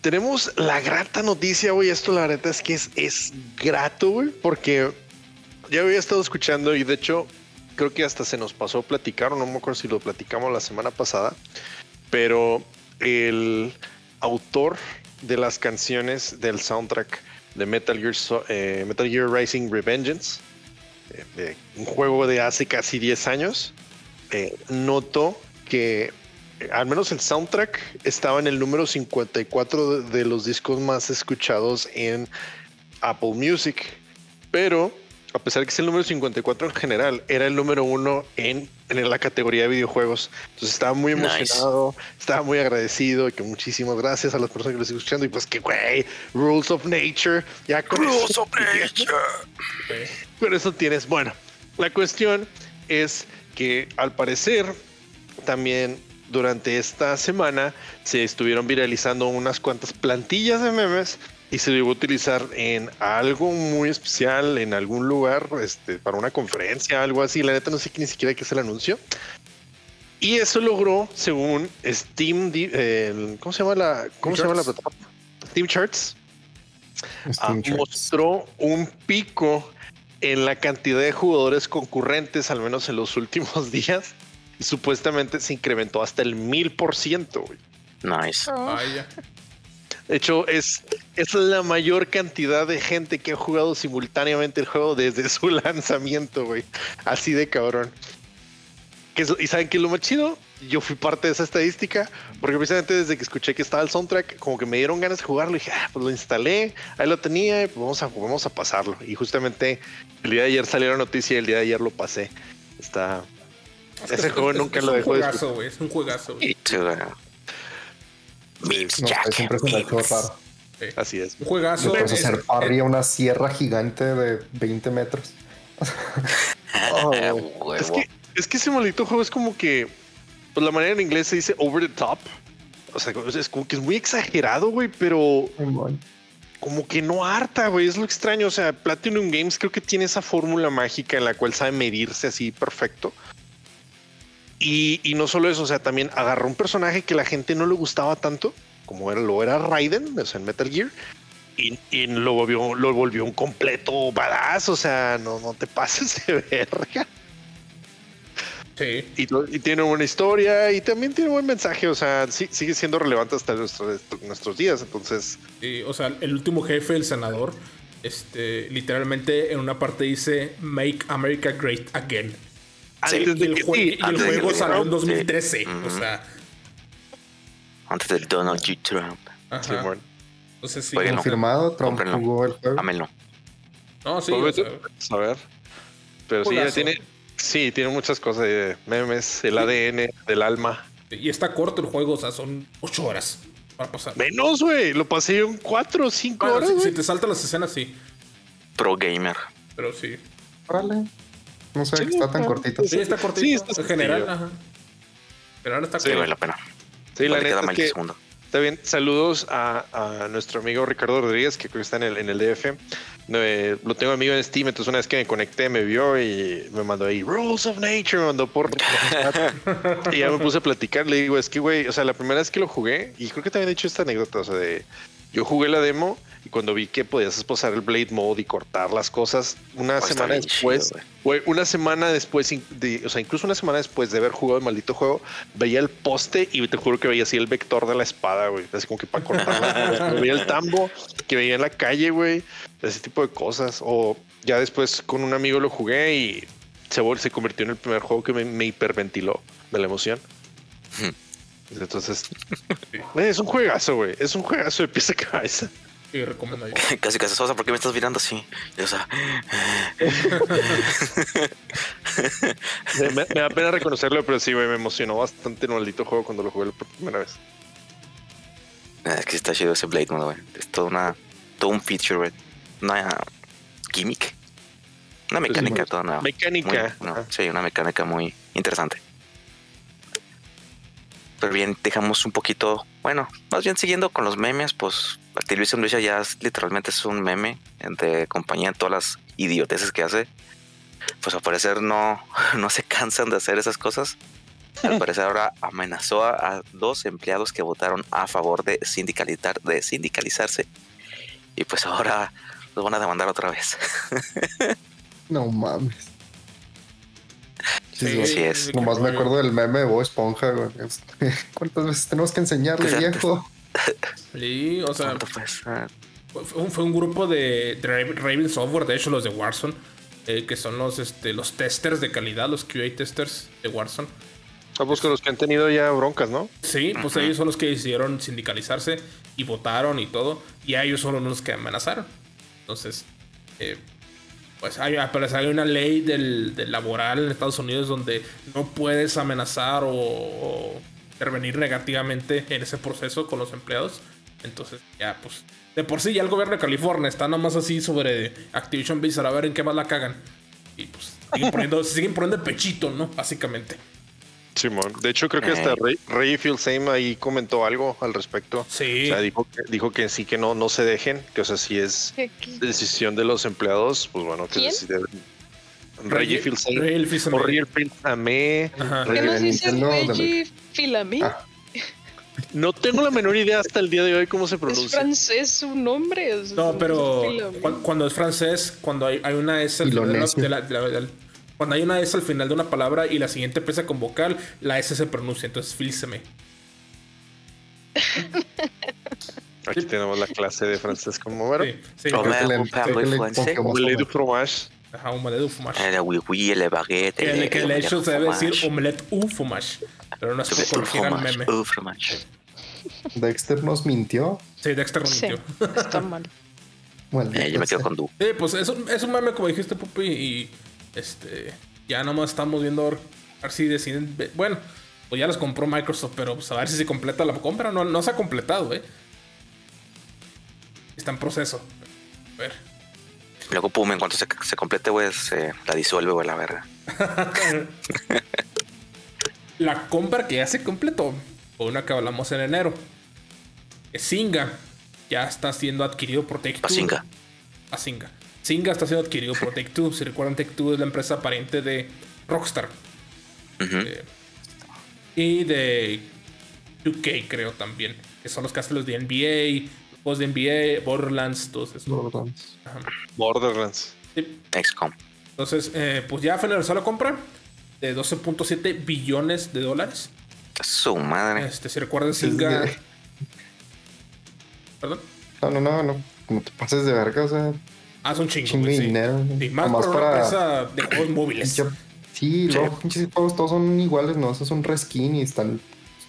Speaker 4: Tenemos la grata noticia, güey. Esto, la neta, es que es, es grato, porque ya había estado escuchando y de hecho, creo que hasta se nos pasó platicar, no me acuerdo si lo platicamos la semana pasada, pero el autor de las canciones del soundtrack de Metal Gear, eh, Rising Revengeance, eh, un juego de hace casi 10 años, eh, notó que al menos el soundtrack estaba en el número 54 de, de los discos más escuchados en Apple Music, pero a pesar de que es el número 54 en general, era el número uno en, en la categoría de videojuegos. Entonces estaba muy
Speaker 3: Nice.
Speaker 4: emocionado, estaba muy agradecido y que muchísimas gracias a las personas que lo están escuchando y pues que güey, Rules of Nature, ya con eso,
Speaker 2: güey.
Speaker 4: con eso tienes. Bueno, la cuestión es que al parecer también durante esta semana se estuvieron viralizando unas cuantas plantillas de memes y se llegó a utilizar en algo muy especial, en algún lugar, este, para una conferencia, algo así. La neta no sé ni siquiera qué es el anuncio. Y eso logró, según Steam, el- ¿cómo se llama la, cómo se llama la plataforma? Steam Charts. Ah,
Speaker 1: Steam Charts.
Speaker 4: mostró un pico en la cantidad de jugadores concurrentes, al menos en los últimos días. Y supuestamente se incrementó hasta el mil por ciento.
Speaker 3: Nice.
Speaker 2: Vaya.
Speaker 4: De hecho, es, es la mayor cantidad de gente que ha jugado simultáneamente el juego desde su lanzamiento, güey. Así de cabrón. ¿Y saben qué es lo más chido? Yo fui parte de esa estadística, porque precisamente desde que escuché que estaba el soundtrack, como que me dieron ganas de jugarlo. Y dije, ah, pues lo instalé, ahí lo tenía, y pues vamos a, vamos a pasarlo. Y justamente el día de ayer salió la noticia y el día de ayer lo pasé. Está.
Speaker 2: Es
Speaker 4: Ese
Speaker 2: es-
Speaker 4: juego
Speaker 2: es-
Speaker 4: nunca
Speaker 2: es
Speaker 4: lo dejó de
Speaker 2: juegazo, güey. Es un juegazo, güey.
Speaker 3: Memes,
Speaker 1: No
Speaker 3: Jack.
Speaker 1: siempre raro.
Speaker 2: Sí.
Speaker 4: Así es.
Speaker 2: Un juegazo.
Speaker 1: Puedes
Speaker 2: es-
Speaker 1: hacer parry a una sierra gigante de 20 metros.
Speaker 4: Oh,
Speaker 3: Ah,
Speaker 4: Es que, es que ese maldito juego es como que, pues la manera en inglés se dice over the top. O sea, es como que es muy exagerado, güey, pero como que no harta, güey. Es lo extraño. O sea, Platinum Games creo que tiene esa fórmula mágica en la cual sabe medirse así perfecto. Y, y no solo eso, o sea, también agarró un personaje que la gente no le gustaba tanto, como era, lo era Raiden, o sea, en Metal Gear, y, y lo, volvió, lo volvió un completo badass. O sea, no, no te pases de verga.
Speaker 2: Sí.
Speaker 4: Y, tiene buena historia y también tiene buen mensaje. O sea, sí- sigue siendo relevante hasta nuestro- nuestros días. Entonces,
Speaker 2: Sí, o sea, el último jefe, el senador, este, literalmente en una parte dice Make America Great Again.
Speaker 3: Sí,
Speaker 4: antes
Speaker 2: Y
Speaker 4: de
Speaker 2: el,
Speaker 4: que
Speaker 2: jue-
Speaker 4: sí,
Speaker 2: y el juego salió en
Speaker 3: sí.
Speaker 2: 2013. O
Speaker 3: Ujú.
Speaker 2: sea,
Speaker 3: Antes del Donald J. Trump.
Speaker 2: ajá.
Speaker 4: Simón.
Speaker 2: Entonces sí.
Speaker 3: Jueguenlo.
Speaker 1: Confirmado, Trump
Speaker 3: Cómprenlo.
Speaker 1: jugó el juego.
Speaker 3: Ámenlo.
Speaker 2: No, sí.
Speaker 4: Pues,
Speaker 2: o sea,
Speaker 4: a ver. Pero sí, ya tiene, sí, tiene muchas cosas de memes, el ADN del alma.
Speaker 2: y está corto el juego, o sea, son 8 horas para pasar.
Speaker 4: Menos, güey. Lo pasé en cuatro o cinco
Speaker 2: Bueno,
Speaker 4: horas.
Speaker 2: si, si te saltan las escenas, sí.
Speaker 3: Pro gamer.
Speaker 2: Pero sí.
Speaker 1: Órale. No sé
Speaker 4: Sí,
Speaker 1: que está tan cortito.
Speaker 2: Sí, está cortito.
Speaker 4: Sí, está
Speaker 2: en general, ajá. Pero ahora está
Speaker 3: Sí, vale la pena.
Speaker 4: Sí, la neta
Speaker 3: queda
Speaker 4: es que
Speaker 3: de segundo.
Speaker 4: Está bien, saludos a, a nuestro amigo Ricardo Rodríguez, que creo que está en el, en el DF. No, eh, lo tengo amigo en Steam, entonces una vez que me conecté me vio y me mandó ahí Rules of Nature, me mandó por... y ya me puse a platicar, le digo, es que güey, o sea, la primera vez que lo jugué, y creo que también he dicho esta anécdota, o sea, de... Yo jugué la demo y cuando vi que podías esposar el Blade Mode y cortar las cosas, una
Speaker 3: Oh,
Speaker 4: semana después,
Speaker 3: chido,
Speaker 4: güey, una semana después, de- o sea, incluso una semana después de haber jugado el maldito juego, veía el poste y te juro que veía así el vector de la espada, güey. Así como que para cortarla. veía el tambo que veía en la calle, güey. Ese tipo de cosas. O ya después con un amigo lo jugué y se, se convirtió en el primer juego que me, me hiperventiló de la emoción. Entonces, es un juegazo, güey. Es un juegazo de pieza cabeza.
Speaker 2: Sí, recomiendo
Speaker 3: Casi casi Sosa, ¿por qué me estás mirando así? o sea...
Speaker 4: me, da pena reconocerlo, pero sí, güey, me emocionó bastante el maldito juego cuando lo jugué por primera vez.
Speaker 3: Es que está chido ese Blade Mode, güey. Es todo una, todo un feature, güey. Una gimmick. Una mecánica toda nueva.
Speaker 4: Mecánica.
Speaker 3: sí, una mecánica muy interesante. Pero bien, dejamos un poquito, bueno, más bien siguiendo con los memes, pues Activision Blizzard ya literalmente es un meme de compañía en todas las idioteces que hace. Pues al parecer no, no se cansan de hacer esas cosas. Al parecer ahora amenazó a, dos empleados que votaron a favor de sindicalizar, de sindicalizarse. Y pues ahora los van a demandar otra vez.
Speaker 1: no mames.
Speaker 3: Sí, sí, es.
Speaker 1: Nomás me acuerdo del meme de Bob Esponja, güey. ¿Cuántas veces tenemos que enseñarle, viejo?
Speaker 2: Sí, o sea. Fue un, grupo de, Raven Software, de hecho, los de Warzone, eh, que son los, este, los testers de calidad, los QA testers de Warzone.
Speaker 4: Ah, pues los que han tenido ya broncas, ¿no?
Speaker 2: Sí, pues ellos son los que decidieron sindicalizarse y votaron y todo, y a ellos son los que amenazaron. Entonces, eh, pues hay, hay una ley del, laboral en Estados Unidos donde no puedes amenazar o, intervenir negativamente en ese proceso con los empleados. Entonces, ya, pues, de por sí ya el gobierno de California está nada más así sobre Activision Blizzard a ver en qué más la cagan. Y pues siguen poniendo, siguen poniendo el pechito, ¿no? Básicamente.
Speaker 4: Simón, de hecho creo que hasta. Ray, Ray ahí comentó algo al respecto.
Speaker 2: Sí.
Speaker 4: O sea, dijo que, dijo que sí que no, no se dejen, que o sea, si es decisión de los empleados, pues bueno, que deciden. Reggie Fils-Aime.
Speaker 5: ¿Qué nos dice Reggie Fils-Aime? Ah.
Speaker 4: No tengo la menor idea hasta el día de hoy cómo se pronuncia.
Speaker 5: ¿Es francés su nombre?
Speaker 2: no, pero cuando, es francés, cuando hay, una S de la, de cuando hay una S al final de una palabra y la siguiente empieza con vocal, la S se pronuncia, entonces fílseme.
Speaker 4: Aquí tenemos la clase de francés como bueno. Sí,
Speaker 3: sí. Omelette
Speaker 4: du fromage.
Speaker 2: Ajá, omelette du fromage.
Speaker 3: El oui, oui, le baguette.
Speaker 2: Que, que de hecho se debe decir omelette u fromage. Pero no sé por qué el meme.
Speaker 3: U fromage.
Speaker 1: Dexter nos mintió.
Speaker 2: Sí, Dexter nos mintió.
Speaker 5: Está mal.
Speaker 3: Bueno, eh, yo me quedo con Du.
Speaker 2: Sí, pues es un, es un meme como dijiste, Pupi, y este, ya nomás estamos viendo a ver si deciden. Bueno, pues ya los compró Microsoft, pero pues, a ver si se completa la compra. No, no se ha completado, ¿eh? Está en proceso. A ver.
Speaker 3: Luego, pum, en cuanto se, se complete, güey, se la disuelve, güey, la verga.
Speaker 2: la compra que ya se completó, una que hablamos en enero, Singa. Ya está siendo adquirido por Take
Speaker 3: A Singa.
Speaker 2: A Singa. Está siendo adquirido por Take Two. Si recuerdan, Take Two es la empresa pariente de Rockstar. Eh, y de 2K, creo también. Que son los que hacen los de NBA, los de NBA, Borderlands, todos esos.
Speaker 1: Borderlands.
Speaker 4: Borderlands.
Speaker 3: XCOM.
Speaker 2: Entonces, eh, pues ya finalizó la compra de 12.7 billones de dólares.
Speaker 3: Su madre.
Speaker 2: Este, si recuerdan, Singa.
Speaker 1: ¿Perdón? No, no, no, no. Como te pases de verga, o sea.
Speaker 2: Ah, son chingos.
Speaker 1: Chingo de dinero.
Speaker 2: Y más por para... una de juegos móviles.
Speaker 1: Sí, los pinches juegos todos son iguales, ¿no? Esos son reskin y están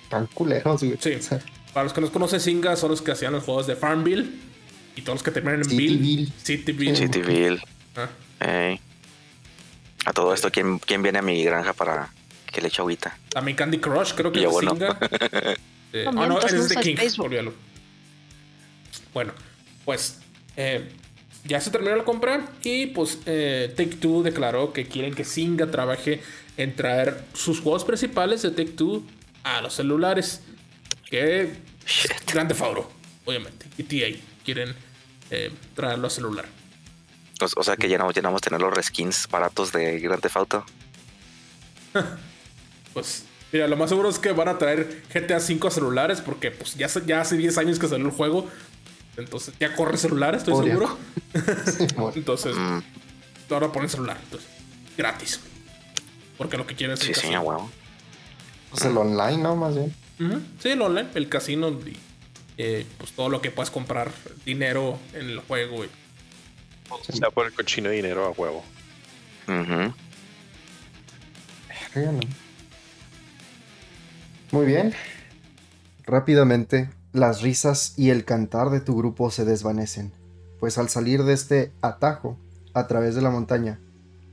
Speaker 1: tan culeros, güey.
Speaker 2: Sí. Para los que no conocen Singa, son los que hacían los juegos de Farmville y todos los que terminan en Bill.
Speaker 3: Cityville. Cityville. Ah. A todo esto, ¿quién, ¿quién viene a mi granja para que le eche agüita?
Speaker 2: También Candy Crush, creo que es bueno. Singa. eh, ah, no, es de King. Bueno, pues eh, ya se terminó la compra y pues eh, Take Two declaró que quieren que Singa trabaje en traer sus juegos principales de Take Two a los celulares. Que Grande Fauro, obviamente. Y TA quieren eh, traerlo a celular.
Speaker 3: O, sea que ya no, vamos a tener los reskins baratos de Grande Auto.
Speaker 2: pues mira, lo más seguro es que van a traer GTA V a celulares porque pues ya, ya hace 10 años que salió el juego entonces ya corre celular, estoy seguro. entonces, mm. ahora ponen celular. Entonces, gratis. Porque lo que quieren es
Speaker 3: sí, sí,
Speaker 1: wow. Pues el online, ¿no? Más bien.
Speaker 2: Sí, el online, el casino y eh, pues todo lo que puedas comprar dinero en el juego. Y...
Speaker 4: O sea, por el cochino dinero a huevo.
Speaker 1: Muy bien. Rápidamente, las risas y el cantar de tu grupo se desvanecen, pues al salir de este atajo, a través de la montaña,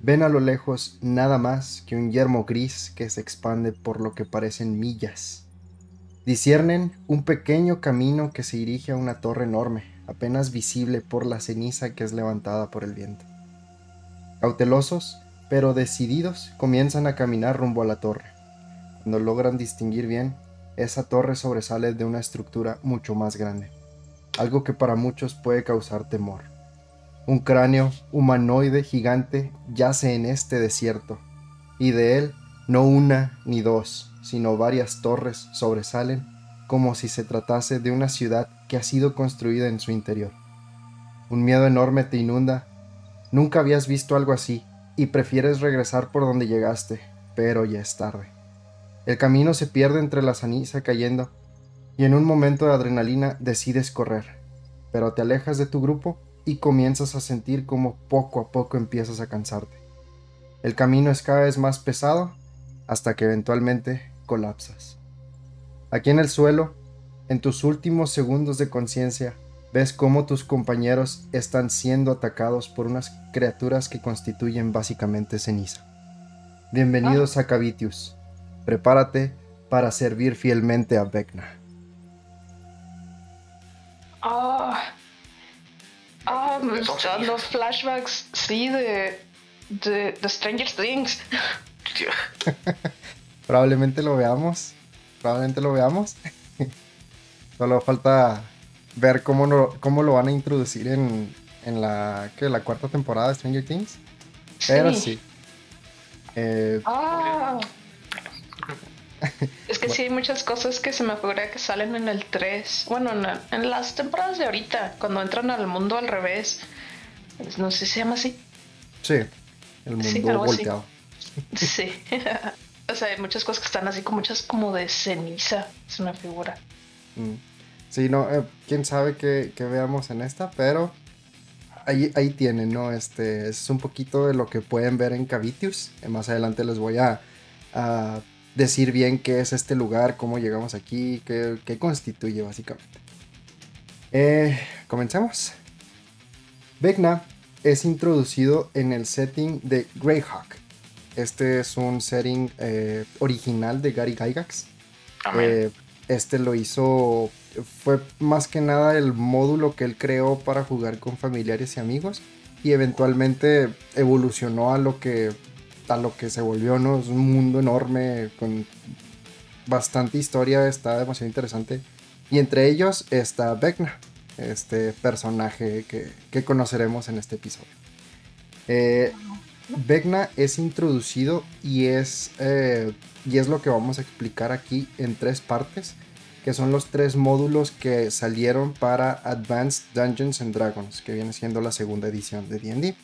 Speaker 1: ven a lo lejos nada más que un yermo gris que se expande por lo que parecen millas. Disciernen un pequeño camino que se dirige a una torre enorme, apenas visible por la ceniza que es levantada por el viento. Cautelosos, pero decididos, comienzan a caminar rumbo a la torre. Cuando logran distinguir bien, esa torre sobresale de una estructura mucho más grande, algo que para muchos puede causar temor. Un cráneo humanoide gigante yace en este desierto, y de él no una ni dos, sino varias torres sobresalen como si se tratase de una ciudad que ha sido construida en su interior. Un miedo enorme te inunda. Nunca habías visto algo así y prefieres regresar por donde llegaste, pero ya es tarde. El camino se pierde entre la ceniza cayendo y en un momento de adrenalina decides correr, pero te alejas de tu grupo y comienzas a sentir como poco a poco empiezas a cansarte. El camino es cada vez más pesado hasta que eventualmente colapsas. Aquí en el suelo, en tus últimos segundos de conciencia, ves cómo tus compañeros están siendo atacados por unas criaturas que constituyen básicamente ceniza. Bienvenidos a Cavitius, Prepárate para servir fielmente a Vecna.
Speaker 5: Ah, ah, me están dando flashbacks, sí, de, de, Stranger Things.
Speaker 1: probablemente lo veamos, probablemente lo veamos. Solo falta ver cómo, no, cómo lo van a introducir en, en la, la cuarta temporada de Stranger Things. Pero sí.
Speaker 5: Eh, ah. Es que sí hay muchas cosas que se me figura que salen en el 3. Bueno, en, las temporadas de ahorita, cuando entran al mundo al revés. No sé si se llama así.
Speaker 1: Sí, el mundo volteado.
Speaker 5: Sí. o sea, hay muchas cosas que están así como muchas como de ceniza. Es una figura.
Speaker 1: Mm. Sí, no, eh, quién sabe qué, veamos en esta, pero ahí, ahí tienen, ¿no? Este es un poquito de lo que pueden ver en Cavitius. Más adelante les voy a decir bien qué es este lugar, cómo llegamos aquí, qué, constituye básicamente. Eh, comencemos. Vecna es introducido en el setting de Greyhawk. Este es un setting eh, original de Gary Gygax. Eh, este lo hizo, fue más que nada el módulo que él creó para jugar con familiares y amigos y eventualmente evolucionó a lo que a lo que se volvió, ¿no? Es un mundo enorme con bastante historia, está demasiado interesante. Y entre ellos está Vecna, este personaje que, conoceremos en este episodio. Eh, es introducido y es, eh, y es lo que vamos a explicar aquí en tres partes, que son los tres módulos que salieron para Advanced Dungeons and Dragons, que viene siendo la segunda edición de D&D.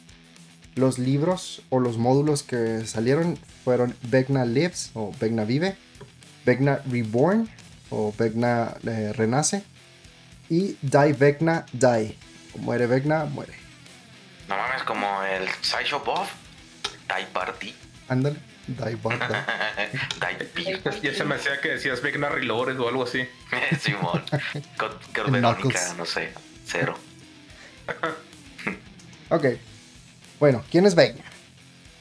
Speaker 1: Los libros o los módulos que salieron fueron Vecna Lives o Vecna Vive, Vecna Reborn o Vecna eh, Renace y Die Vecna Die. Muere Vecna, muere.
Speaker 3: No mames, como el Sideshow Bob. Die Party.
Speaker 1: Ándale, Die Party.
Speaker 2: Die Ya se me hacía que decías Vecna Reloaded o algo así.
Speaker 3: Simón. Con Verónica, no sé. Cero.
Speaker 1: ok. Bueno, ¿quién es Vecna?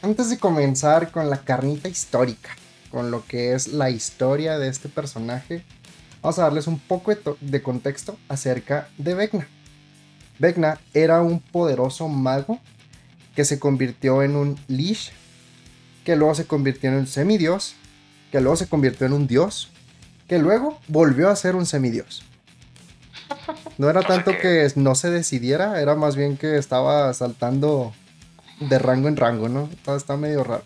Speaker 1: Antes de comenzar con la carnita histórica, con lo que es la historia de este personaje, vamos a darles un poco de contexto acerca de Vecna. Vecna era un poderoso mago que se convirtió en un Lich, que luego se convirtió en un semidios, que luego se convirtió en un dios, que luego volvió a ser un semidios. No era tanto que no se decidiera, era más bien que estaba saltando de rango en rango, ¿no? Todo está medio raro.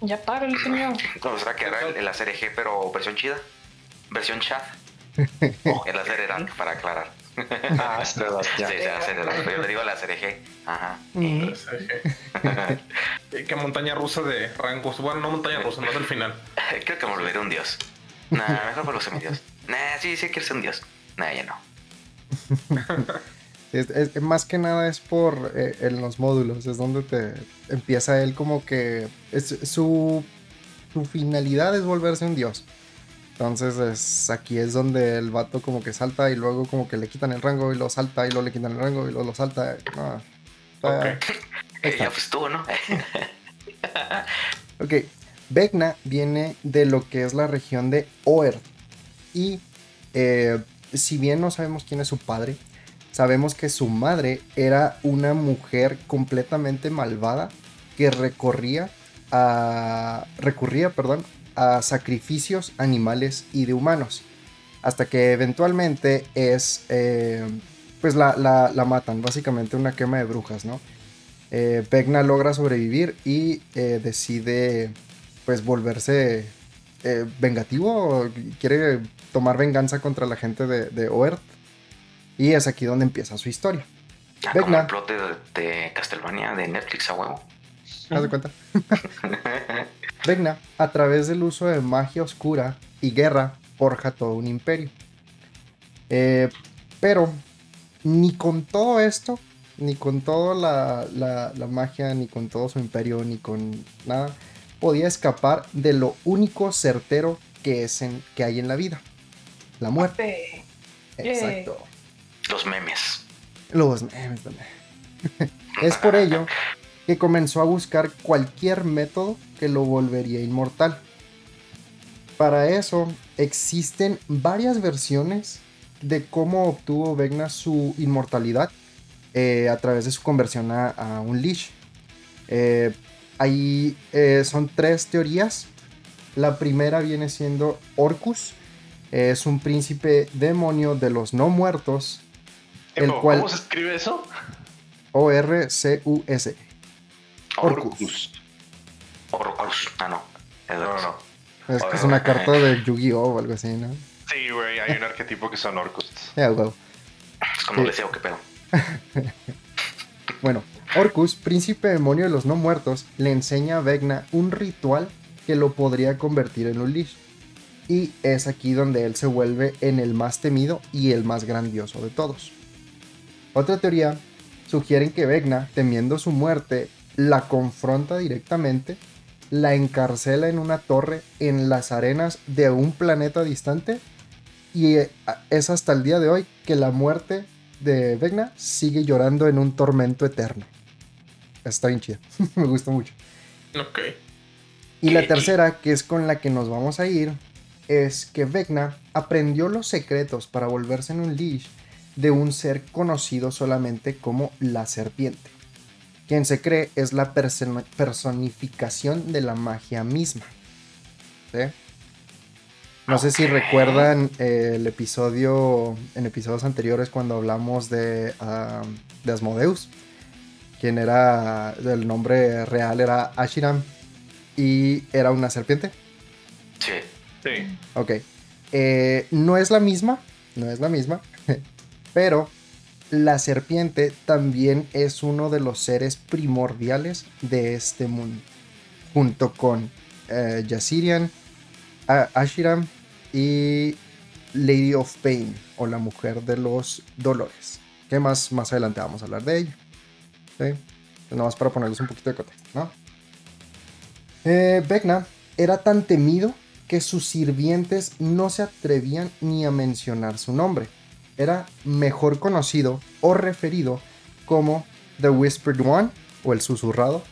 Speaker 5: Ya para el señor.
Speaker 3: No, será que era el, hacer eje, pero versión chida. Versión chat. el hacer era para aclarar.
Speaker 4: Ah, es verdad.
Speaker 3: Sí, sí, hacer Yo le digo el hacer eje. Ajá.
Speaker 2: ¿Qué montaña rusa de rangos? Bueno, no montaña rusa, más al final.
Speaker 3: Creo que me volveré un dios. Nah, mejor por los semidios. Nah, sí, sí, quiero ser un dios. Nah, ya no.
Speaker 1: Es, más que nada es por eh, en los módulos, es donde te empieza él como que es, su, su finalidad es volverse un dios. Entonces es, aquí es donde el vato como que salta y luego como que le quitan el rango y lo salta y luego le quitan el rango y luego lo salta.
Speaker 3: Eh, ya pues tú, ¿no?
Speaker 1: Ok, Vecna viene de lo que es la región de Oer. Y eh, si bien no sabemos quién es su padre, sabemos que su madre era una mujer completamente malvada que recorría a, recurría perdón, a sacrificios animales y de humanos. Hasta que eventualmente es, eh, pues la, matan, básicamente una quema de brujas, ¿no? Eh, logra sobrevivir y eh, decide pues volverse eh, vengativo, quiere tomar venganza contra la gente de, de Oerth. Y es aquí donde empieza su historia.
Speaker 3: Ah, como el plot de, de Castlevania de Netflix a huevo.
Speaker 1: ¿Haz de cuenta? Vecna, a través del uso de magia oscura y guerra, forja todo un imperio. Eh, pero ni con todo esto, ni con toda la, la- la magia, ni con todo su imperio, ni con nada, podía escapar de lo único certero que, es en, que hay en la vida. La muerte. Exacto.
Speaker 3: Los memes.
Speaker 1: Los memes también. es por ello que comenzó a buscar cualquier método que lo volvería inmortal. Para eso existen varias versiones de cómo obtuvo Vecna su inmortalidad eh, a través de su conversión a, a un Lich. Eh, ahí eh, son tres teorías. La primera viene siendo Orcus. Es un príncipe demonio de los no muertos el cual-
Speaker 6: ¿Cómo se escribe eso?
Speaker 1: O-R-C-U-S.
Speaker 3: Orcus. Orcus. Ah, no.
Speaker 6: No, no.
Speaker 1: Es que es una carta de Yu-Gi-Oh! o algo así, ¿no?
Speaker 6: Sí, güey, hay un arquetipo que son orcus.
Speaker 3: Es como
Speaker 1: Sí.
Speaker 3: deseo, qué pedo.
Speaker 1: Bueno, Orcus, príncipe demonio de los no muertos, le enseña a Vecna un ritual que lo podría convertir en un Lich. Y es aquí donde él se vuelve en el más temido y el más grandioso de todos. Otra teoría sugiere que Vecna, temiendo su muerte, la confronta directamente, la encarcela en una torre en las arenas de un planeta distante y eh, es hasta el día de hoy que la muerte de Vecna sigue llorando en un tormento eterno. Está bien chida, me gusta mucho.
Speaker 2: Ok.
Speaker 1: Y la tercera, que es con la que nos vamos a ir, es que Vecna aprendió los secretos para volverse en un Lich de un ser conocido solamente como la serpiente, quien se cree es la person- personificación de la magia misma. ¿Sí? No sé si recuerdan eh, el episodio, en episodios anteriores cuando hablamos de, ah, de Asmodeus, quien era, el nombre real era Ashiram y era una serpiente.
Speaker 3: Sí.
Speaker 6: Sí.
Speaker 1: Ok. Eh, no es la misma, no es la misma, pero la serpiente también es uno de los seres primordiales de este mundo, junto con eh, Yassirian, A- Ashiram y Lady of Pain, o la mujer de los dolores. Que más, más adelante vamos a hablar de ella. ¿Sí? Pues Nada más para ponerles un poquito de contexto, ¿no? Eh, era tan temido que sus sirvientes no se atrevían ni a mencionar su nombre. Era mejor conocido o referido como The Whispered One o el susurrado,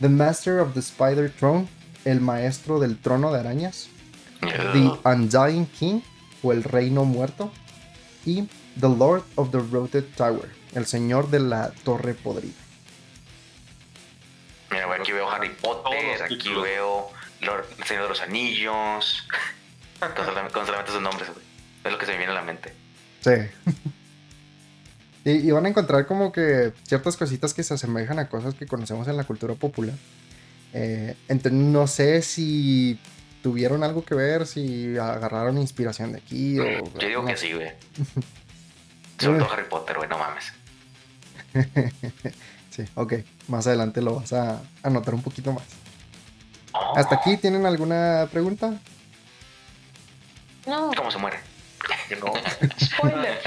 Speaker 1: The Master of the Spider Throne, el maestro del trono de arañas, The Undying King o el reino muerto y The Lord of the Rotted Tower, el señor de la torre podrida.
Speaker 3: Mira, aquí veo Harry Potter, aquí veo Lord- El Señor de los Anillos. con, solamente, con solamente sus nombres. Es lo que se me viene a la mente.
Speaker 1: Sí. y, y van a encontrar como que ciertas cositas que se asemejan a cosas que conocemos en la cultura popular. Eh, ent- no sé si tuvieron algo que ver, si agarraron inspiración de aquí o...
Speaker 3: Yo digo
Speaker 1: no
Speaker 3: que sí, güey. Sobre todo Harry Potter, güey, no mames.
Speaker 1: Sí, ok. Más adelante lo vas a anotar un poquito más.
Speaker 3: Oh,
Speaker 1: ¿Hasta aquí tienen alguna pregunta?
Speaker 5: No,
Speaker 3: ¿Cómo se muere?
Speaker 6: Que no.
Speaker 5: spoiler.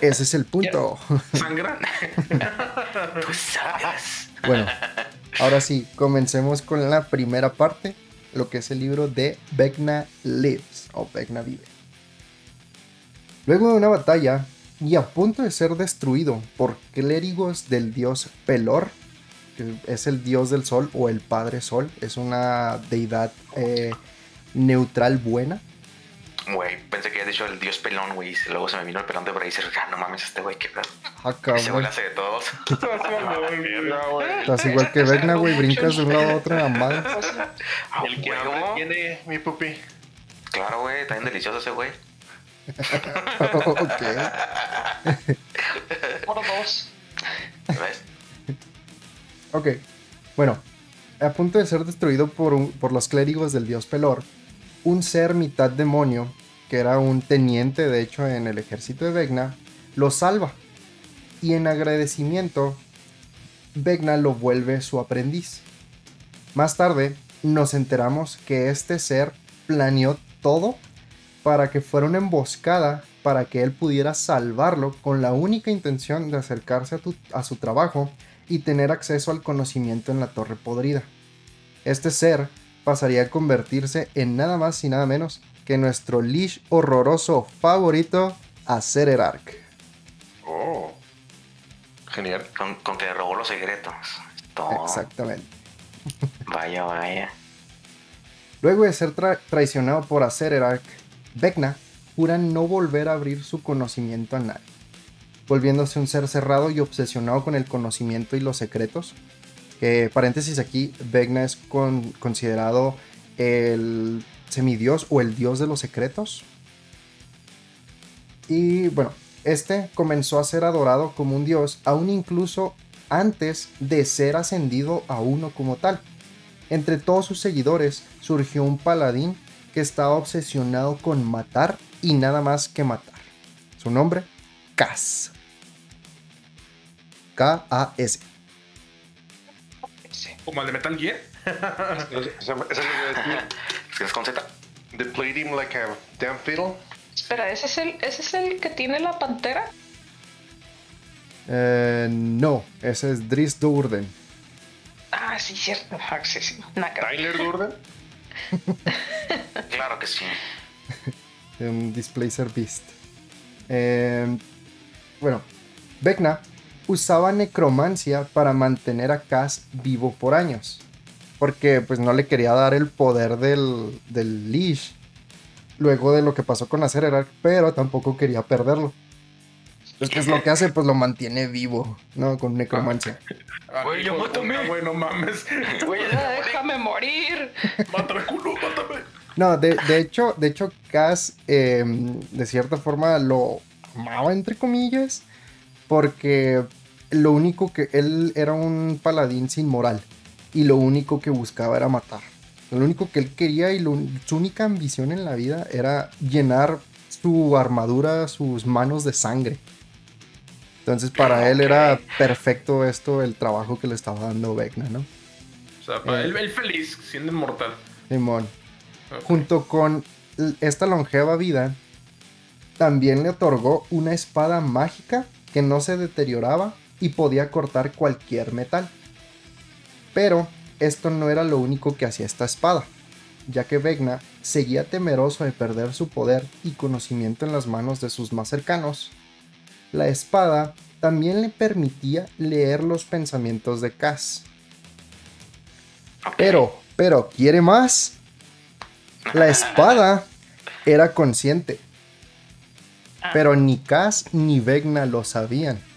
Speaker 1: Ese es el punto.
Speaker 6: ¿Sangran?
Speaker 3: Tú sabes.
Speaker 1: Bueno, ahora sí, comencemos con la primera parte lo que es el libro de Vecna Lives o Vecna Vive. Luego de una batalla y a punto de ser destruido por clérigos del dios Pelor, que es el dios del sol o el padre sol, es una deidad eh, neutral buena.
Speaker 3: Güey, pensé que habías dicho el dios pelón, güey. Y luego se me vino el pelón de por ahí y dices, ah, no mames, este güey, qué pedo.
Speaker 1: Ah,
Speaker 3: Ese güey
Speaker 1: cabrón.
Speaker 3: la hace de todos.
Speaker 1: Estás igual que Vecna, güey, brincas de un lado a otro madre.
Speaker 3: Ah,
Speaker 6: El que hambre tiene, mi pupi.
Speaker 3: Claro, güey, está bien delicioso ese güey.
Speaker 1: ok.
Speaker 5: Por dos.
Speaker 3: ¿Ves?
Speaker 1: Ok. Bueno, a punto de ser destruido por, un- por los clérigos del dios Pelor, un ser mitad demonio, que era un teniente de hecho en el ejército de Vecna, lo salva. Y en agradecimiento, Vecna lo vuelve su aprendiz. Más tarde, nos enteramos que este ser planeó todo para que fuera una emboscada para que él pudiera salvarlo con la única intención de acercarse a, tu- a su trabajo y tener acceso al conocimiento en la torre podrida. Este ser pasaría a convertirse en nada más y nada menos que nuestro leash horroroso favorito, Acererark.
Speaker 6: Oh. Genial.
Speaker 3: Con, con que robó los secretos. Todo.
Speaker 1: Exactamente.
Speaker 3: Vaya, vaya.
Speaker 1: Luego de ser tra- traicionado por Acererark, Vecna jura no volver a abrir su conocimiento a nadie, volviéndose un ser cerrado y obsesionado con el conocimiento y los secretos. Que, paréntesis aquí, Vecna es con- considerado el semidios o el dios de los secretos. Y bueno, este comenzó a ser adorado como un dios, aún incluso antes de ser ascendido a uno como tal. Entre todos sus seguidores surgió un paladín que estaba obsesionado con matar y nada más que matar. Su nombre, Kaz. K-A-S.
Speaker 2: Como el de Metal Gear.
Speaker 6: Eso es lo que iba a decir.
Speaker 3: ¿Es que es con Z?
Speaker 6: They played him like a damn fiddle.
Speaker 5: Espera, ¿ese es el, ese es el que tiene la pantera?
Speaker 1: Eh, no, ese es Dries Dourden.
Speaker 5: Ah, sí, cierto. Ah, sí, sí. Nada que ver.
Speaker 6: Tyler Durden.
Speaker 3: Claro que sí.
Speaker 1: un Displacer Beast. Eh, bueno, Vecna usaba necromancia para mantener a Kaz vivo por años. Porque pues no le quería dar el poder del, del Leash. Luego de lo que pasó con la Cererac, pero tampoco quería perderlo. Entonces, ¿qué es lo que hace? Pues lo mantiene vivo, ¿no? Con necromancia.
Speaker 2: Ah,
Speaker 3: Güey,
Speaker 2: de
Speaker 3: mátame.
Speaker 2: Güey, no mames.
Speaker 3: Güey,
Speaker 5: déjame morir.
Speaker 2: Mátame, culo, mátame.
Speaker 1: No, de, de hecho, de hecho, Cass eh, de cierta forma lo amaba, entre comillas, porque lo único que él era un paladín sin moral y lo único que buscaba era matar. Lo único que él quería y lo- su única ambición en la vida era llenar su armadura, sus manos de sangre. Entonces para él era perfecto esto, el trabajo que le estaba dando Vecna, ¿no?
Speaker 2: O sea, para él, él feliz, siendo inmortal.
Speaker 1: Simón. Junto con esta longeva vida, también le otorgó una espada mágica que no se deterioraba y podía cortar cualquier metal. Pero esto no era lo único que hacía esta espada, ya que Vecna seguía temeroso de perder su poder y conocimiento en las manos de sus más cercanos. La espada también le permitía leer los pensamientos de Cass. Pero, pero, ¿quiere más? La espada era consciente. Pero ni Cass ni Vecna lo sabían.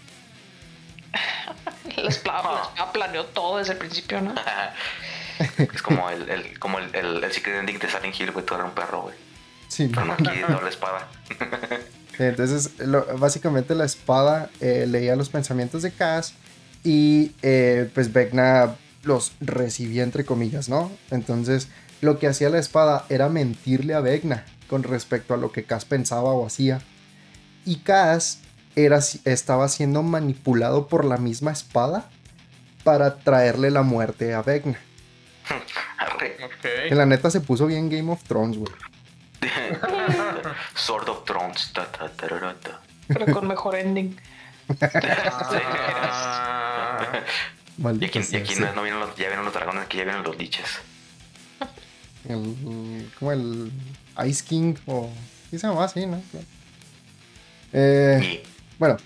Speaker 5: Las pla- la espada planeó todo desde el principio, ¿no?
Speaker 3: Es como el, el, como el, el, el secret ending de Silent Hill, güey. Tú eres un perro, güey.
Speaker 1: Sí,
Speaker 3: Pero no aquí la espada.
Speaker 1: Entonces, lo- básicamente la espada eh, leía los pensamientos de Cass y eh, pues Vecna los recibía entre comillas, ¿no? Entonces, lo que hacía la espada era mentirle a Vecna con respecto a lo que Cass pensaba o hacía. Y Cass era, estaba siendo manipulado por la misma espada para traerle la muerte a Vecna.
Speaker 2: Ok.
Speaker 1: la neta se puso bien Game of Thrones, güey.
Speaker 3: Sword of Thrones. ta, ta, tararata.
Speaker 5: Pero con mejor ending.
Speaker 3: Y aquí, y
Speaker 1: sea,
Speaker 3: aquí
Speaker 1: sí.
Speaker 3: no, no vienen los, ya vienen los dragones, aquí ya vienen los liches.
Speaker 1: El, como el Ice King o... ¿Qué se llama así, no? Eh, bueno,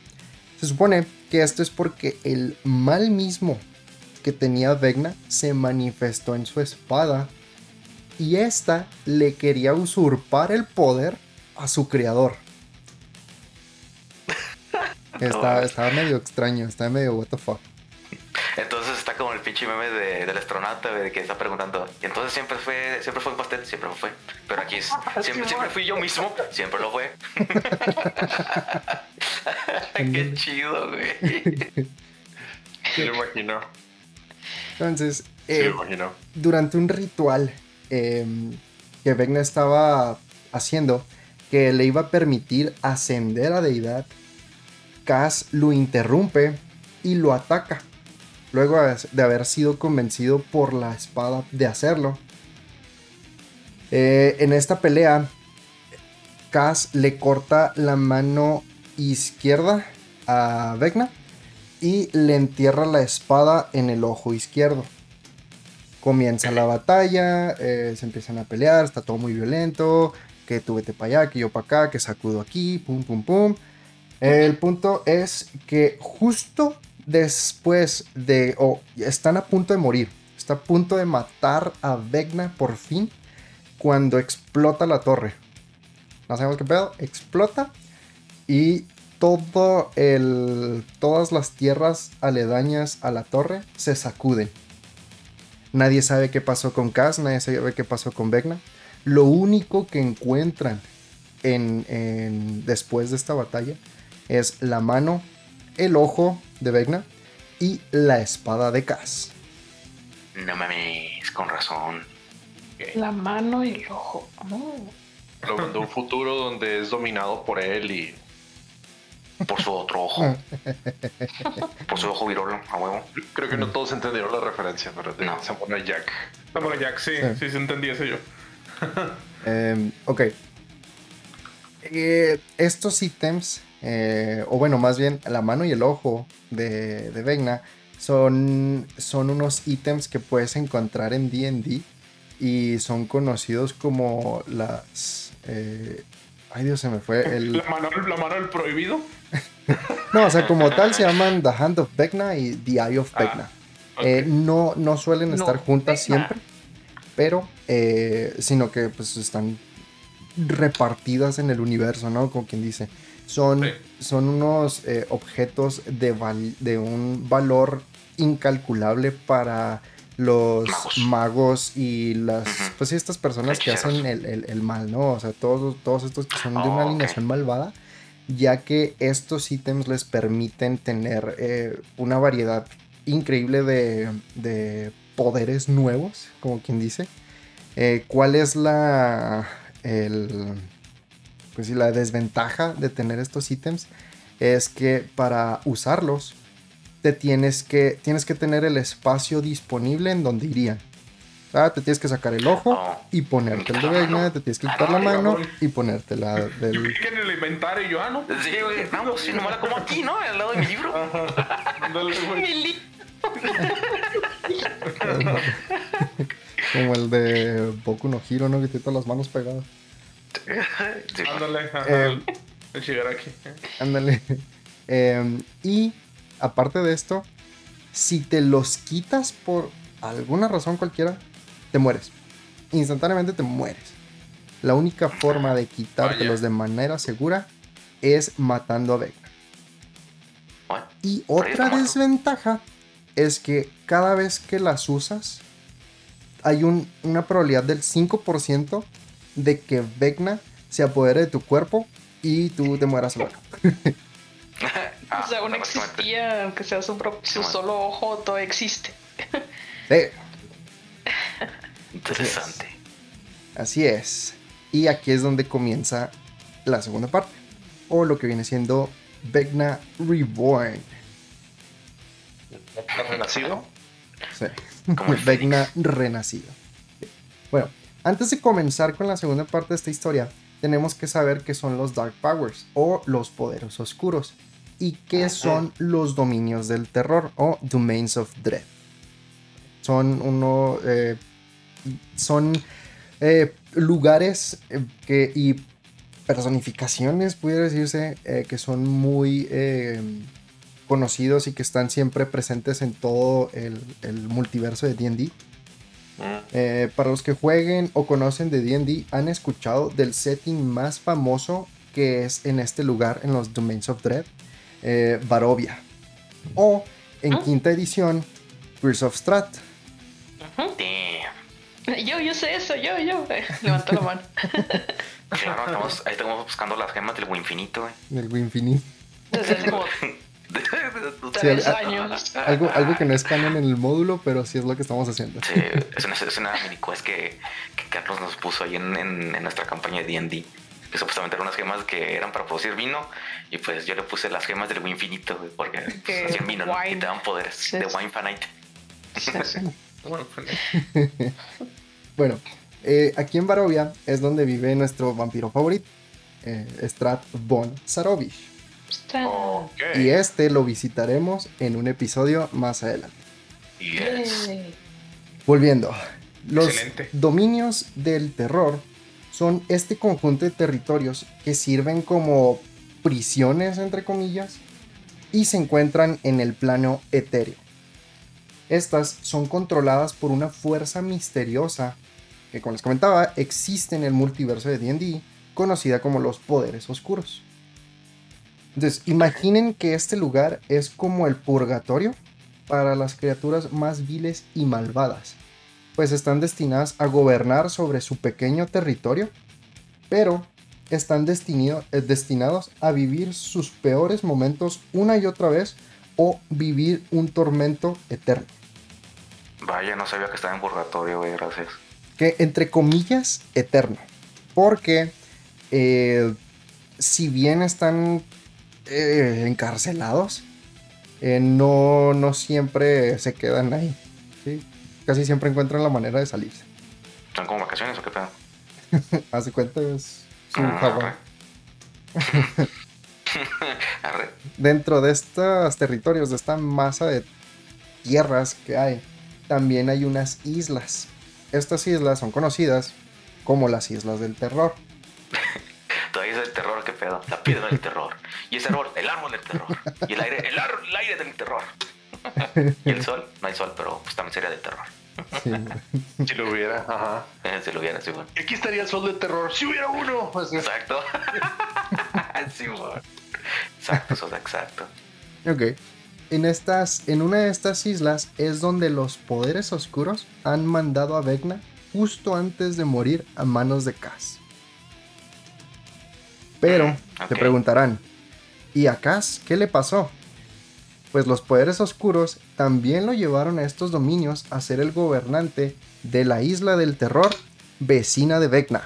Speaker 1: se supone que esto es porque el mal mismo que tenía Vecna se manifestó en su espada y esta le quería usurpar el poder a su creador. Está, estaba medio extraño, estaba medio what the fuck.
Speaker 3: Entonces está como el pinche meme de- del astronauta güey, que está preguntando. Y entonces siempre fue, siempre fue un pastel, siempre lo fue. Pero aquí es, siempre, siempre fui yo mismo, siempre lo fue. Qué chido, güey.
Speaker 6: Sí, lo imagino.
Speaker 1: Entonces,
Speaker 6: Sí,
Speaker 1: eh,
Speaker 6: lo imagino.
Speaker 1: durante un ritual eh, que Vecna estaba haciendo, que le iba a permitir ascender a deidad, Cass lo interrumpe y lo ataca. Luego de haber sido convencido por la espada de hacerlo. Eh, en esta pelea, Cass le corta la mano izquierda a Vecna y le entierra la espada en el ojo izquierdo. Comienza la batalla, eh, se empiezan a pelear, está todo muy violento, que tú vete para allá, que yo para acá, que sacudo aquí, pum, pum, pum. El punto es que justo después de, o están a punto de morir, está a punto de matar a Vecna por fin, cuando explota la torre. No sabemos qué pedo, explota y todo el, todas las tierras aledañas a la torre se sacuden. Nadie sabe qué pasó con Cass, nadie sabe qué pasó con Vecna. Lo único que encuentran en, en- después de esta batalla es la mano, el ojo de Vecna y la espada de Cass.
Speaker 3: No mames, con razón.
Speaker 5: La mano y el ojo. Oh.
Speaker 6: Lo de un futuro donde es dominado por él y
Speaker 3: Por su otro ojo. Por su ojo virolo, a huevo.
Speaker 6: creo que no todos entendieron la referencia, pero de
Speaker 3: No.
Speaker 6: Samurai Jack.
Speaker 2: Samurai Jack, sí,
Speaker 1: Sí.
Speaker 2: sí, sí, entendí eso yo.
Speaker 1: Eh, ok. Eh, estos ítems, eh, o bueno, más bien la mano y el ojo de, de Vecna, son, son unos ítems que puedes encontrar en DD y son conocidos como las. eh, ay, Dios, se me fue. El,
Speaker 2: La mano, la mano del prohibido.
Speaker 1: no, o sea, como tal se llaman The Hand of Vecna y The Eye of
Speaker 2: Ah,
Speaker 1: Vecna. Eh, no, no suelen
Speaker 5: No,
Speaker 1: estar juntas
Speaker 5: Vecna.
Speaker 1: siempre, pero eh, sino que pues están repartidas en el universo, ¿no? Como quien dice. Son,
Speaker 2: Sí.
Speaker 1: son unos eh, objetos de, val- de un valor incalculable para los
Speaker 3: Magos.
Speaker 1: magos, y las, pues estas personas que hacen el, el- el mal, ¿no? O sea, todos, todos estos que son de una
Speaker 3: Oh,
Speaker 1: alineación malvada, ya que estos ítems les permiten tener eh, una variedad increíble de, de poderes nuevos, como quien dice. Eh, ¿Cuál es la, el, pues sí, la desventaja de tener estos ítems? Es que para usarlos te tienes que, tienes que tener el espacio disponible en donde irían. O sea, te tienes que sacar el ojo
Speaker 3: Oh.
Speaker 1: y ponerte el de Vecna, te tienes que quitar la mano y ponerte la
Speaker 2: Yo
Speaker 1: del...
Speaker 2: creí que en el inventario y yo, ah, no.
Speaker 3: Sí, güey, vamos, sí, nomás la como aquí, ¿no? Al lado de mi libro.
Speaker 5: Mi li-
Speaker 1: Como el de Boku no Hiro, ¿no? Que tiene todas las manos pegadas.
Speaker 3: Sí,
Speaker 2: Ándale,
Speaker 1: Eh,
Speaker 2: el Shigaraki.
Speaker 1: Ándale. Eh, y aparte de esto, si te los quitas por alguna razón cualquiera, te mueres. Instantáneamente te mueres. La única forma de quitártelos de manera segura es matando a.
Speaker 3: What?
Speaker 1: Y otra desventaja es que cada vez que las usas, hay un- una probabilidad del 5% de que Vecna se apodere de tu cuerpo y tú te mueras luego.
Speaker 3: Ah,
Speaker 5: o sea, aún existía, aunque sea su, pro- su
Speaker 3: Simón.
Speaker 5: solo ojo, todo existe.
Speaker 1: Sí,
Speaker 3: Interesante.
Speaker 1: así es. Y aquí es donde comienza la segunda parte. O lo que viene siendo Vecna Reborn.
Speaker 6: ¿Está renacido?
Speaker 1: Sí. Vecna renacido. Bueno, antes de comenzar con la segunda parte de esta historia, tenemos que saber qué son los Dark Powers o los poderes oscuros y qué son los dominios del terror o Domains of Dread. Son uno. eh, son eh, lugares eh, que, y personificaciones, pudiera decirse, eh, que son muy conocidos y que están siempre presentes en todo el, el multiverso de DD. Eh, para los que jueguen o conocen de D&D, han escuchado del setting más famoso que es en este lugar, en los Domains of Dread, eh, Barovia. O en
Speaker 5: Ah.
Speaker 1: quinta edición, Curse of Strat.
Speaker 3: Damn.
Speaker 5: Yo, yo sé eso, yo, yo. Levanto la mano.
Speaker 3: Claro, estamos, ahí estamos buscando las gemas del infinito, güey.
Speaker 1: Del Winfini.
Speaker 5: Desde como
Speaker 1: Sí,
Speaker 5: tres
Speaker 1: al-
Speaker 5: años.
Speaker 1: Algo, algo que no es canon en el módulo, pero sí es lo que estamos haciendo.
Speaker 3: Sí, es una, es una mini quest que, que Carlos nos puso ahí en, en- en nuestra campaña de D&D. Que supuestamente eran unas gemas que eran para producir vino. Y pues yo le puse las gemas del infinito, porque pues, hacían vino. Y te dan poderes
Speaker 5: Sí,
Speaker 3: de. Wine Fanite.
Speaker 2: Bueno,
Speaker 1: Bueno, eh, aquí en Barovia es donde vive nuestro vampiro favorito, eh, Strat von Sarovich. Y este lo visitaremos en un episodio más adelante.
Speaker 3: Yes.
Speaker 1: Volviendo, los
Speaker 2: Excelente.
Speaker 1: dominios del terror son este conjunto de territorios que sirven como prisiones, entre comillas, y se encuentran en el plano etéreo. Estas son controladas por una fuerza misteriosa que, como les comentaba, existe en el multiverso de D&D, conocida como los poderes oscuros. Entonces, imaginen que este lugar es como el purgatorio para las criaturas más viles y malvadas, pues están destinadas a gobernar sobre su pequeño territorio, pero están eh, destinados a vivir sus peores momentos una y otra vez o vivir un tormento eterno.
Speaker 3: Vaya, no sabía que estaba en purgatorio, güey, gracias.
Speaker 1: que entre comillas eterno. Porque eh, si bien están eh, encarcelados, eh, no, no siempre se quedan ahí. ¿sí? Casi siempre encuentran la manera de salirse.
Speaker 3: ¿Son como vacaciones o qué pedo?
Speaker 1: Hace cuenta es su
Speaker 3: Ah. Arre.
Speaker 1: Dentro de estos territorios, de esta masa de tierras que hay, también hay unas islas. Estas islas son conocidas como las Islas del Terror.
Speaker 3: Pedo. La piedra del terror. Y ese árbol, el árbol del terror. Y el aire, el, ar- el aire del terror. Y el sol, no hay sol, pero pues también sería del terror.
Speaker 1: Sí.
Speaker 6: Si lo hubiera, ajá.
Speaker 3: Eh, Si lo hubiera, sí, bueno.
Speaker 6: Y aquí estaría el sol del terror. Si hubiera uno. Así.
Speaker 3: Exacto. sí, bueno. Exacto, eso es exacto.
Speaker 1: Ok. En, estas, en una de estas islas es donde los poderes oscuros han mandado a Vecna justo antes de morir a manos de Cass. Pero,
Speaker 3: ok.
Speaker 1: te preguntarán, ¿y a Cass qué le pasó? Pues los poderes oscuros también lo llevaron a estos dominios a ser el gobernante de la isla del terror vecina de Vecna.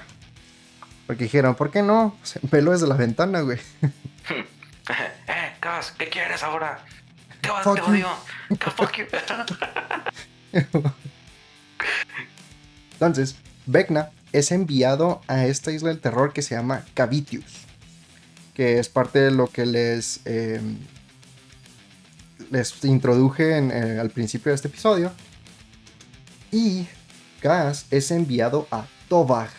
Speaker 1: Porque dijeron, ¿por qué no? Velo desde la ventana, güey.
Speaker 3: eh, Cas, ¿qué quieres ahora? Te,
Speaker 1: Fuck
Speaker 3: te odio. Fuck you.
Speaker 1: Entonces, Vecna es enviado a esta isla del terror que se llama Cavitius, que es parte de lo que les, eh, les introduje en, eh, al principio de este episodio. Y Gas es enviado a Tobag.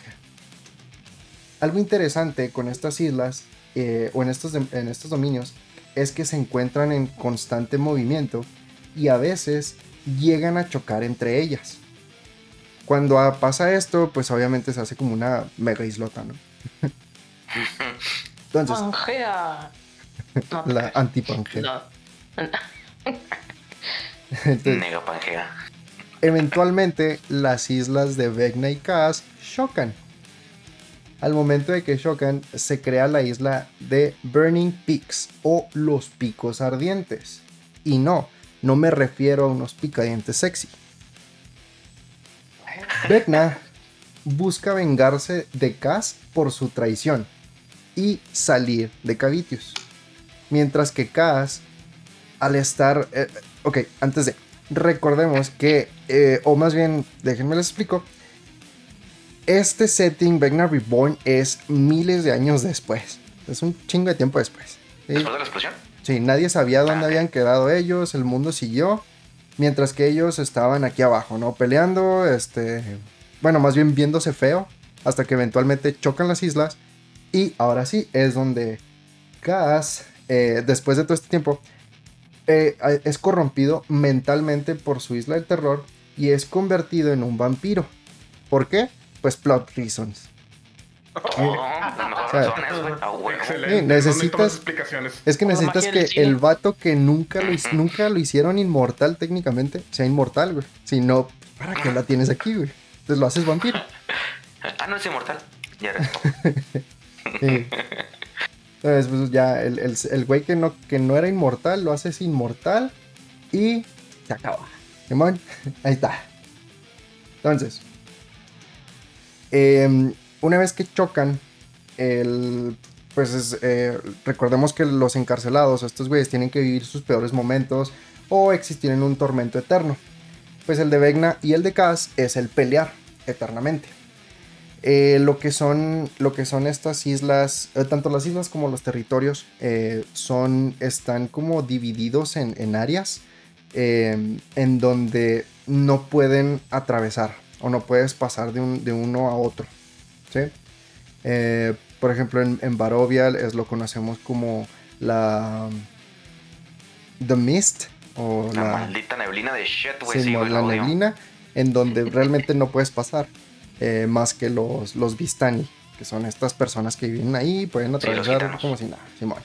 Speaker 1: Algo interesante con estas islas eh, o en estos, en estos dominios es que se encuentran en constante movimiento y a veces llegan a chocar entre ellas. Cuando pasa esto, pues obviamente se hace como una mega islota, ¿no? Entonces,
Speaker 5: Pangea.
Speaker 1: La antipangea.
Speaker 5: no.
Speaker 1: Entonces,
Speaker 3: Nega Pangea.
Speaker 1: eventualmente las islas de Vecna y Kaas chocan. Al momento de que chocan, se crea la isla de Burning Peaks o los picos ardientes. Y no, no me refiero a unos picadientes sexy. Vecna busca vengarse de Cass por su traición y salir de Cavitius. Mientras que Cass, al estar... eh, ok, antes de... Recordemos que, eh, o más bien, déjenme les explico. Este setting, Vecna Reborn, es miles de años después. Es un chingo de tiempo después. ¿sí?
Speaker 3: Después de la explosión.
Speaker 1: Sí, nadie sabía dónde habían quedado ellos, el mundo siguió, mientras que ellos estaban aquí abajo, ¿no? Peleando, este, bueno, más bien viéndose feo, hasta que eventualmente chocan las islas. Y ahora sí, es donde Cass, eh, después de todo este tiempo, eh, es corrompido mentalmente por su isla del terror y es convertido en un vampiro. ¿Por qué? Pues plot reasons. necesitas, es que necesitas que el vato que nunca lo, nunca lo hicieron inmortal técnicamente sea inmortal, güey. Si no, ¿para qué la tienes aquí, güey? Entonces lo haces vampiro.
Speaker 3: ah, no es inmortal. Ya
Speaker 1: Entonces, pues ya el, el, güey que no, que no era inmortal lo haces inmortal y se acaba. Ahí está. Entonces, em, una vez que chocan, el, pues eh, recordemos que los encarcelados, estos güeyes, tienen que vivir sus peores momentos o existir en un tormento eterno. Pues el de Vegna y el de Kaz es el pelear eternamente. Eh, lo, que son, lo que son estas islas, eh, tanto las islas como los territorios, son, están como divididos en, áreas en donde no pueden atravesar o no puedes pasar de, de uno a otro. Eh, por ejemplo, en, en, Barovia es lo conocemos como la The Mist
Speaker 3: o la, maldita neblina de shit, güey.
Speaker 1: la neblina en donde realmente no puedes pasar eh, más que los, los Vistani, que son estas personas que viven ahí, pueden atravesar como si nada, Simón.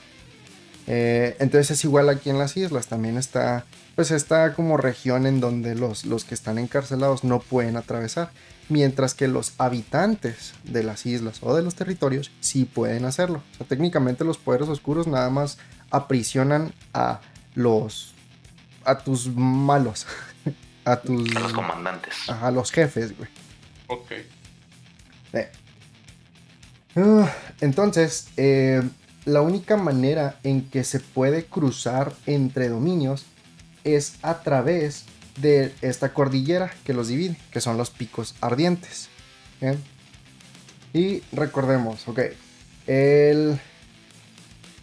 Speaker 1: Eh, entonces es igual aquí en las islas, también está pues esta como región en donde los, los que están encarcelados no pueden atravesar mientras que los habitantes de las islas o de los territorios sí pueden hacerlo. O sea, técnicamente los poderes oscuros nada más aprisionan a los a tus malos, a tus
Speaker 3: a los comandantes,
Speaker 1: a los jefes, güey.
Speaker 2: Ok.
Speaker 1: Ah, entonces, eh, la única manera en que se puede cruzar entre dominios es a través de esta cordillera que los divide, que son los picos ardientes. Y recordemos, ok, el,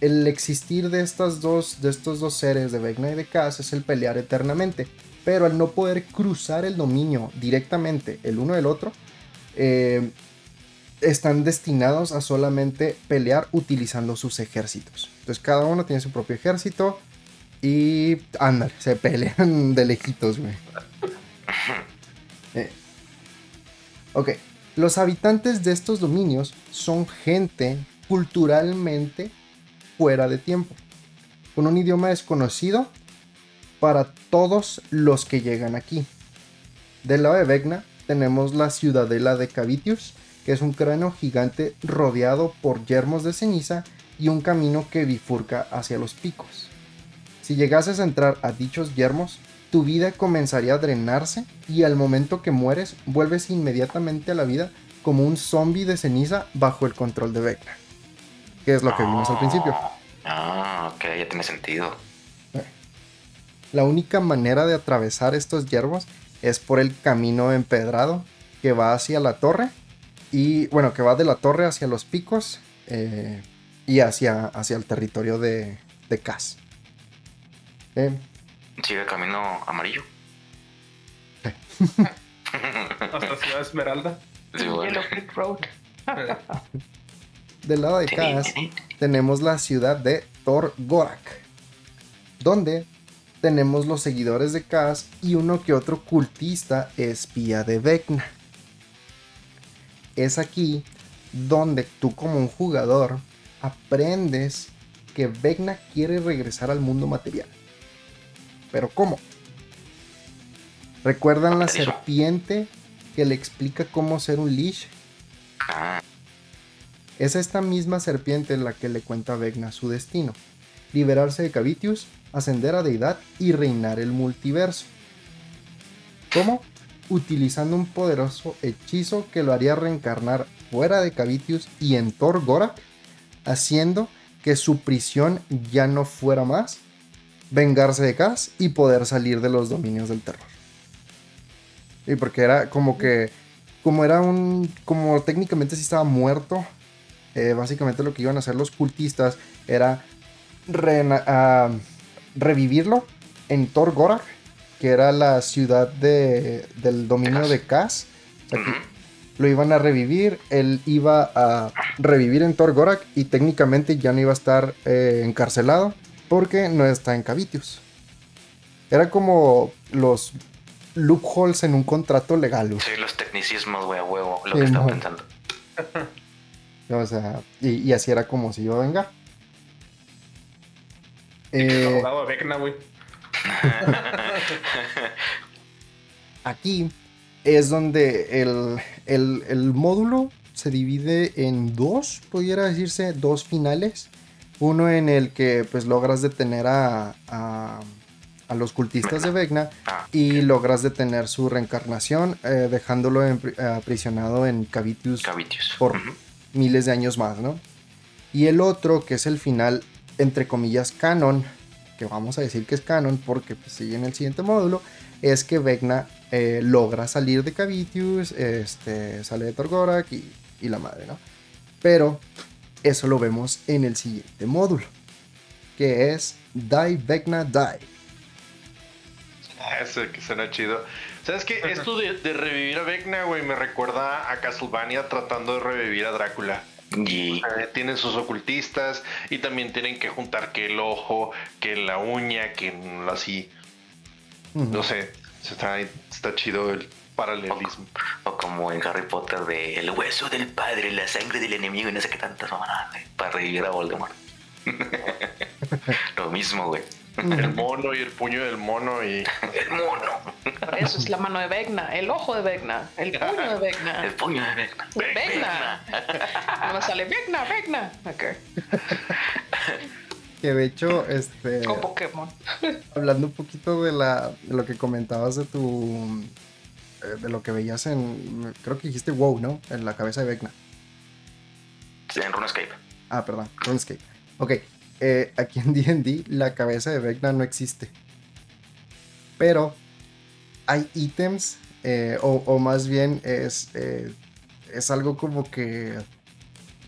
Speaker 1: el existir de, estas dos, de estos dos seres, de Vecna y de Kaz, es el pelear eternamente. Pero al no poder cruzar el dominio directamente el uno del otro, eh, están destinados a solamente pelear utilizando sus ejércitos. Entonces cada uno tiene su propio ejército y ándale, se pelean de lejitos, güey. Eh. Ok, los habitantes de estos dominios son gente culturalmente fuera de tiempo, con un idioma desconocido para todos los que llegan aquí. Del lado de Vecna tenemos la ciudadela de Cavitius, que es un cráneo gigante rodeado por yermos de ceniza y un camino que bifurca hacia los picos. Si llegases a entrar a dichos yermos, tu vida comenzaría a drenarse y al momento que mueres vuelves inmediatamente a la vida como un zombie de ceniza bajo el control de Vecna. Que es lo que vimos al principio.
Speaker 3: Ah, ok, ya tiene sentido.
Speaker 1: La única manera de atravesar estos yermos es por el camino empedrado que va hacia la torre y bueno, que va de la torre hacia los picos eh, y hacia, hacia el territorio de, de Kaz.
Speaker 3: Sigue el camino amarillo.
Speaker 2: Hasta Ciudad Esmeralda.
Speaker 1: Del lado de Kaz tenemos la ciudad de Thor Gorak, donde tenemos los seguidores de Kaz y uno que otro cultista espía de Vecna. Es aquí donde tú como un jugador aprendes que Vecna quiere regresar al mundo material. Pero ¿cómo? ¿Recuerdan la serpiente que le explica cómo ser un Lich? Ah. Es esta misma serpiente la que le cuenta a Vecna su destino. Liberarse de Cavitius, ascender a deidad y reinar el multiverso. ¿Cómo? Utilizando un poderoso hechizo que lo haría reencarnar fuera de Cavitius y en Thor Gorak, haciendo que su prisión ya no fuera más vengarse de Kaz y poder salir de los dominios del terror. Y porque era como que, como era un, como técnicamente sí estaba muerto, eh, básicamente lo que iban a hacer los cultistas era ah, revivirlo en Thor que era la ciudad de, del dominio de Kaz. lo iban a revivir, él iba a revivir en Torgorak y técnicamente ya no iba a estar eh, encarcelado porque no está en Cavitius. Era como los loopholes en un contrato legal. güey.
Speaker 3: Sí, los tecnicismos, güey, a huevo, lo que
Speaker 1: Sí,
Speaker 3: estaba
Speaker 1: no.
Speaker 3: pensando.
Speaker 1: O sea, y, y así era como si iba a vengar. Eh,
Speaker 2: abogado de Vecna, güey.
Speaker 1: aquí es donde el, el- el módulo se divide en dos, pudiera decirse, dos finales. Uno en el que pues logras detener a, a, a los cultistas de Vecna
Speaker 3: Ah,
Speaker 1: y logras detener su reencarnación, eh, dejándolo en pri- aprisionado en Cavitius
Speaker 3: Cavitius.
Speaker 1: por miles de años más, ¿no? Y el otro, que es el final, entre comillas, canon, que vamos a decir que es canon porque pues, sigue en el siguiente módulo, es que Vecna eh, logra salir de Cavitius, este, sale de Torgorak y, y la madre, ¿no? Pero eso lo vemos en el siguiente módulo, que es Die Vecna Die.
Speaker 6: Ah, Ese que suena chido. ¿Sabes qué? Esto de, de revivir a Vecna, güey, me recuerda a Castlevania tratando de revivir a Drácula.
Speaker 3: Y
Speaker 6: Eh, tienen sus ocultistas y también tienen que juntar que el ojo, que la uña, que así. No sé, está, está chido el paralelismo.
Speaker 3: O como en Harry Potter de el hueso del padre, la sangre del enemigo y no sé qué tantas mamadas, para revivir a Voldemort. Lo mismo, güey.
Speaker 6: El mono y el puño del mono y...
Speaker 3: El mono.
Speaker 5: Por eso es la mano de Vecna, el ojo de Vecna, el puño de Vecna.
Speaker 3: El puño de Vecna.
Speaker 5: Vecna. No me sale Vecna, Vecna. Ok.
Speaker 1: Que de hecho, este...
Speaker 5: Con Pokémon.
Speaker 1: hablando un poquito de, la, de lo que comentabas de tu. eh, de lo que veías en. Creo que dijiste wow, ¿no? En la cabeza de Vecna.
Speaker 3: En RuneScape.
Speaker 1: Ah, perdón, RuneScape. Ok, eh, aquí en DD la cabeza de Vecna no existe. Pero hay ítems, eh, o, o más bien es, eh, es algo como que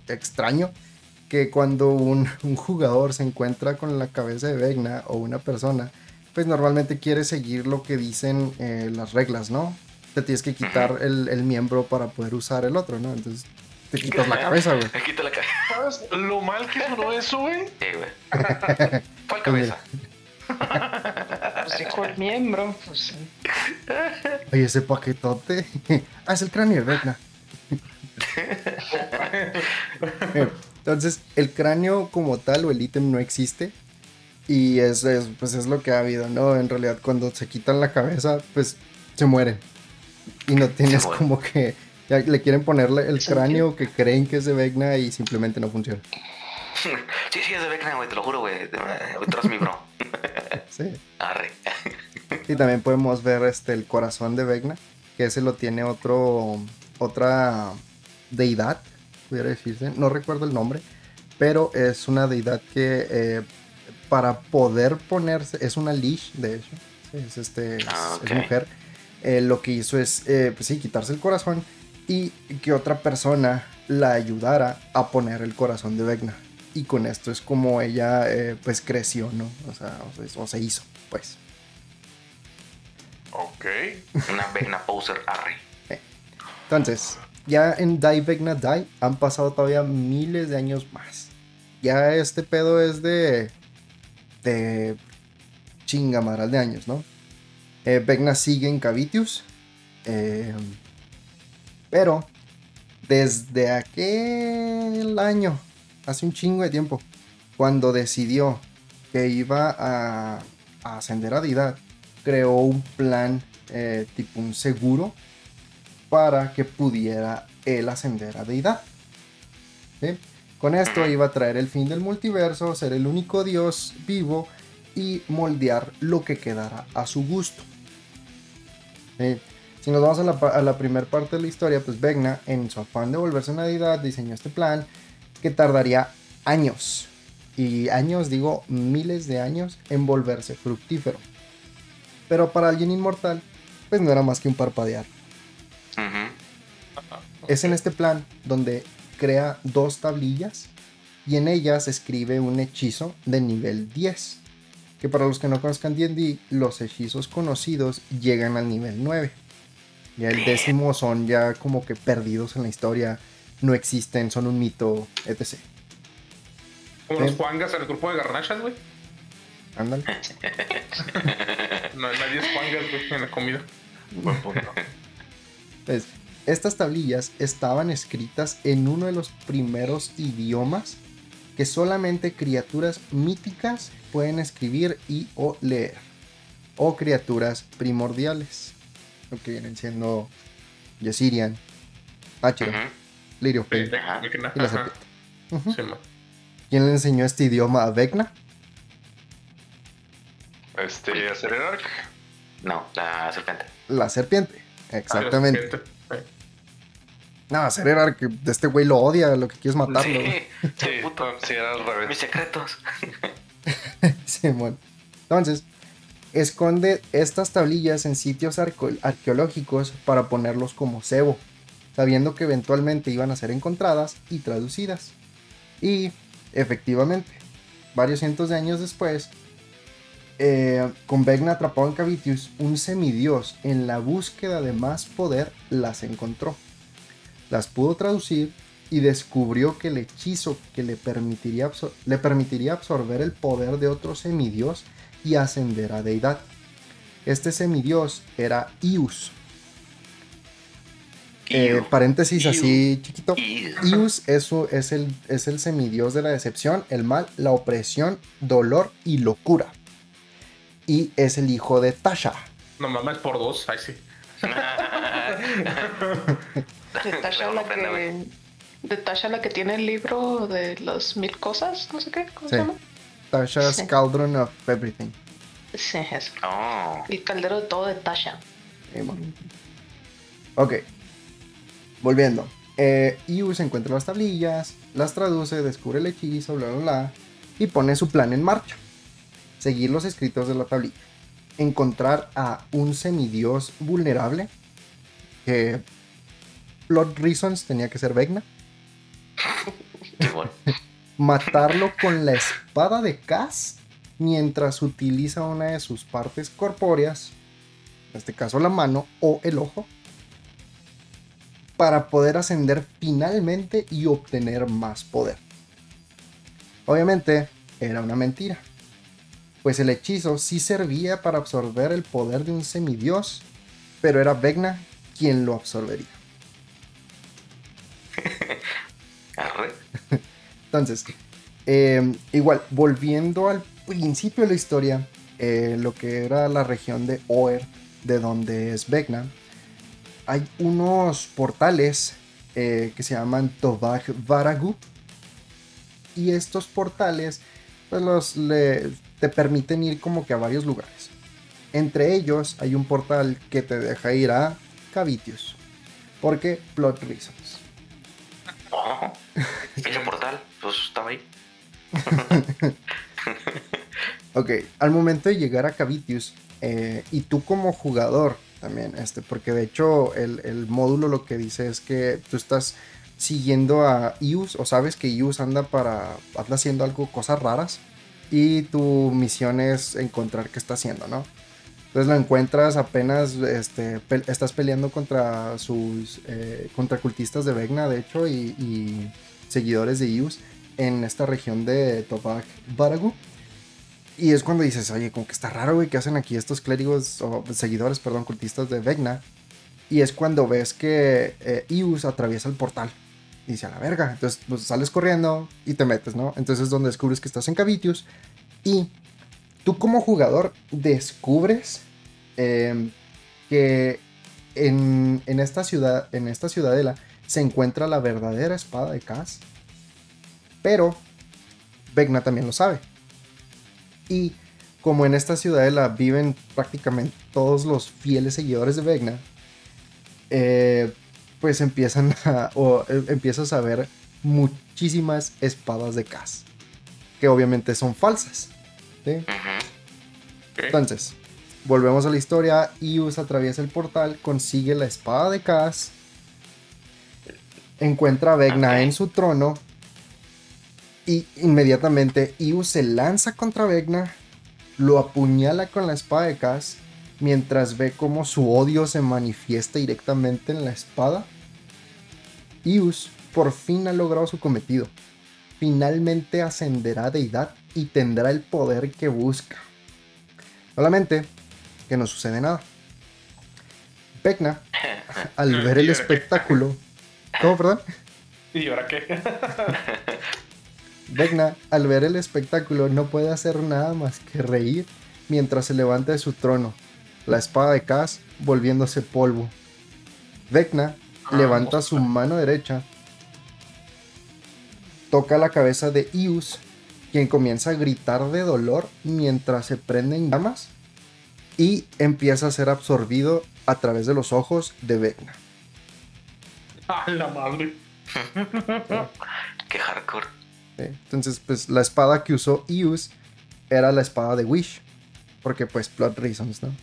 Speaker 1: extraño, que cuando un, un jugador se encuentra con la cabeza de Vecna o una persona, pues normalmente quiere seguir lo que dicen eh, las reglas, ¿no? Te tienes que quitar el, el miembro para poder usar el otro, ¿no? Entonces te quitas la cabeza, güey.
Speaker 3: Quito la cabeza.
Speaker 6: ¿Sabes lo mal que sonó eso, güey?
Speaker 3: Sí, güey. ¿Cuál cabeza?
Speaker 5: Pues dijo el miembro. Pues, sí.
Speaker 1: Oye, ese paquetote. ah, es el cráneo. Eh, Entonces, el cráneo como tal o el ítem no existe. Y es, es, pues es lo que ha habido, ¿no? En realidad, cuando se quitan la cabeza, pues se mueren. Y no tienes como que. Ya le quieren ponerle el cráneo que creen que es de Vecna y simplemente no funciona.
Speaker 3: Sí, sí, es de Vecna, güey, te lo juro, güey. Tras mi bro.
Speaker 1: Sí.
Speaker 3: Arre.
Speaker 1: Y también podemos ver este el corazón de Vecna, que ese lo tiene otro otra deidad, pudiera decirse, no recuerdo el nombre, pero es una deidad que eh, para poder ponerse, es una leash, de hecho, es, este, es-
Speaker 3: Ah,
Speaker 1: es mujer, eh, lo que hizo es, eh, pues sí, quitarse el corazón y que otra persona la ayudara a poner el corazón de Vecna. Y con esto es como ella pues, eh, pues creció, ¿no? O sea, o se- o se hizo, pues.
Speaker 6: Ok.
Speaker 3: Una Vecna poser, arre.
Speaker 1: Entonces, ya en Die Vecna Die han pasado todavía miles de años más. Ya este pedo es de. de. chingamaral de años, ¿no? Eh, Vecna sigue en Cavitius. eh, pero, desde aquel año, hace un chingo de tiempo, cuando decidió que iba a, a ascender a deidad, creó un plan eh, tipo un seguro para que pudiera él ascender a deidad. ¿Sí? Con esto iba a traer el fin del multiverso, ser el único dios vivo y moldear lo que quedara a su gusto. ¿Sí? Si nos vamos a la, pa- a la primera parte de la historia, pues Vecna, en su afán de volverse una deidad, diseñó este plan que tardaría años. Y años, digo, miles de años en volverse fructífero. Pero para alguien inmortal, pues no era más que un parpadear. Es en este plan donde crea dos tablillas y en ellas escribe un hechizo de nivel 10. Que para los que no conozcan D&D, los hechizos conocidos llegan al nivel 9. Ya el décimo son ya como que perdidos en la historia, no existen, son un mito, etc.
Speaker 2: Como los Juangas en el grupo de garnachas, güey.
Speaker 1: Ándale.
Speaker 2: No, nadie es Juangas, güey, en la comida.
Speaker 6: Buen punto.
Speaker 1: Entonces, estas tablillas estaban escritas en uno de los primeros idiomas que solamente criaturas míticas pueden escribir y o leer. O criaturas primordiales. Lo que vienen siendo Yesirian, Acheron,
Speaker 3: Ujú.
Speaker 1: Lirio Fey
Speaker 3: Ajá.
Speaker 1: y la.
Speaker 2: Sí, man.
Speaker 1: ¿Quién le enseñó este idioma a Vecna?
Speaker 6: Este, Acererak.
Speaker 3: No, la serpiente.
Speaker 1: La serpiente. Exactamente.
Speaker 2: Gente, eh.
Speaker 1: No, Cererar, que este güey lo odia, lo que quiere es matarlo.
Speaker 3: Sí,
Speaker 6: Sí,
Speaker 3: puto.
Speaker 6: no, sí, era al
Speaker 3: Mis secretos.
Speaker 1: Simón. Entonces, esconde estas tablillas en sitios arqueológicos para ponerlos como cebo, sabiendo que eventualmente iban a ser encontradas y traducidas. Y, efectivamente, varios cientos de años después, eh, con Vecna atrapado en Cavitius, un semidios en la búsqueda de más poder las encontró. Las pudo traducir y descubrió que el hechizo que le permitiría, le permitiría absorber el poder de otro semidios y ascender a deidad. Este semidios era Ius. Eh, paréntesis
Speaker 3: Iu.
Speaker 1: así chiquito. Ius es, su- es el, es el semidios de la decepción, el mal, la opresión, dolor y locura. Y es el hijo de Tasha.
Speaker 2: No mames por dos, ay sí.
Speaker 5: De Tasha, la que, de Tasha la que tiene el libro de las mil cosas, no sé qué, ¿cómo
Speaker 1: Sí.
Speaker 5: se llama?
Speaker 1: Tasha's
Speaker 5: Sí.
Speaker 1: Cauldron of Everything.
Speaker 5: Sí, eso.
Speaker 3: Oh.
Speaker 5: El caldero de todo de Tasha.
Speaker 1: Ok. Volviendo. Eh, Ius encuentra las tablillas, las traduce, descubre el hechizo, bla, bla, bla, y pone su plan en marcha. Seguir los escritos de la tablilla. Encontrar a un semidios vulnerable, que plot reasons tenía que ser Vecna.
Speaker 3: Bueno.
Speaker 1: Matarlo con la espada de Cass mientras utiliza una de sus partes corpóreas, en este caso la mano o el ojo, para poder ascender finalmente y obtener más poder. Obviamente era una mentira, pues el hechizo sí servía para absorber el poder de un semidios, pero era Vecna quien lo absorbería. Entonces, eh, igual, volviendo al principio de la historia, eh, lo que era la región de Oer, de donde es Vecna, hay unos portales eh, que se llaman Tobag Varagu. Y estos portales pues los le- te permiten ir como que a varios lugares. Entre ellos hay un portal que te deja ir a Cavitius. Porque plot reasons.
Speaker 3: Oh. Ese portal, pues estaba ahí.
Speaker 1: Ok, al momento de llegar a Cavitius, eh, y tú como jugador también, este, porque de hecho el, el módulo lo que dice es que tú estás siguiendo a Ius, o sabes que Ius anda para, anda haciendo algo, cosas raras, y tu misión es encontrar qué está haciendo, ¿no? Entonces lo encuentras apenas, este, estás peleando contra sus, eh, contra cultistas de Vecna, de hecho, y, seguidores de Ius en esta región de Tobag Baragu. Y es cuando dices, oye, como que está raro, güey, que hacen aquí estos clérigos, o seguidores, perdón, cultistas de Vecna. Y es cuando ves que eh, Ius atraviesa el portal. Y dice, a la verga. Entonces, pues sales corriendo y te metes, ¿no? Entonces es donde descubres que estás en Cavitius. Y tú como jugador descubres eh, que en, esta ciudad, en esta ciudadela, se encuentra la verdadera espada de Kaz. Pero Vecna también lo sabe. Y como en esta ciudadela viven prácticamente todos los fieles seguidores de Vecna, eh, pues empiezan a, o, eh, empiezas a ver muchísimas espadas de Kaz. Que obviamente son falsas. Entonces, volvemos a la historia. Ius atraviesa el portal, consigue la espada de Kaz. Encuentra a Vecna
Speaker 3: Ok.
Speaker 1: en su trono. Y inmediatamente Ius se lanza contra Vecna. Lo apuñala con la espada de Kaz. mientras ve cómo su odio se manifiesta directamente en la espada. Ius por fin ha logrado su cometido. Finalmente ascenderá a deidad y tendrá el poder que busca. Solamente que no sucede nada. Vecna, al ver el espectáculo. ¿Cómo, perdón?
Speaker 2: ¿Y ahora qué?
Speaker 1: Vecna, al ver el espectáculo, no puede hacer nada más que reír mientras se levanta de su trono, la espada de Kaz volviéndose polvo. Vecna levanta su mano derecha, toca la cabeza de Ius, quien comienza a gritar de dolor mientras se prenden llamas y empieza a ser absorbido a través de los ojos de Vecna.
Speaker 2: ¡A la madre!
Speaker 3: Qué hardcore.
Speaker 1: Entonces, pues la espada que usó Ius era la espada de Wish. Porque pues plot reasons, ¿no?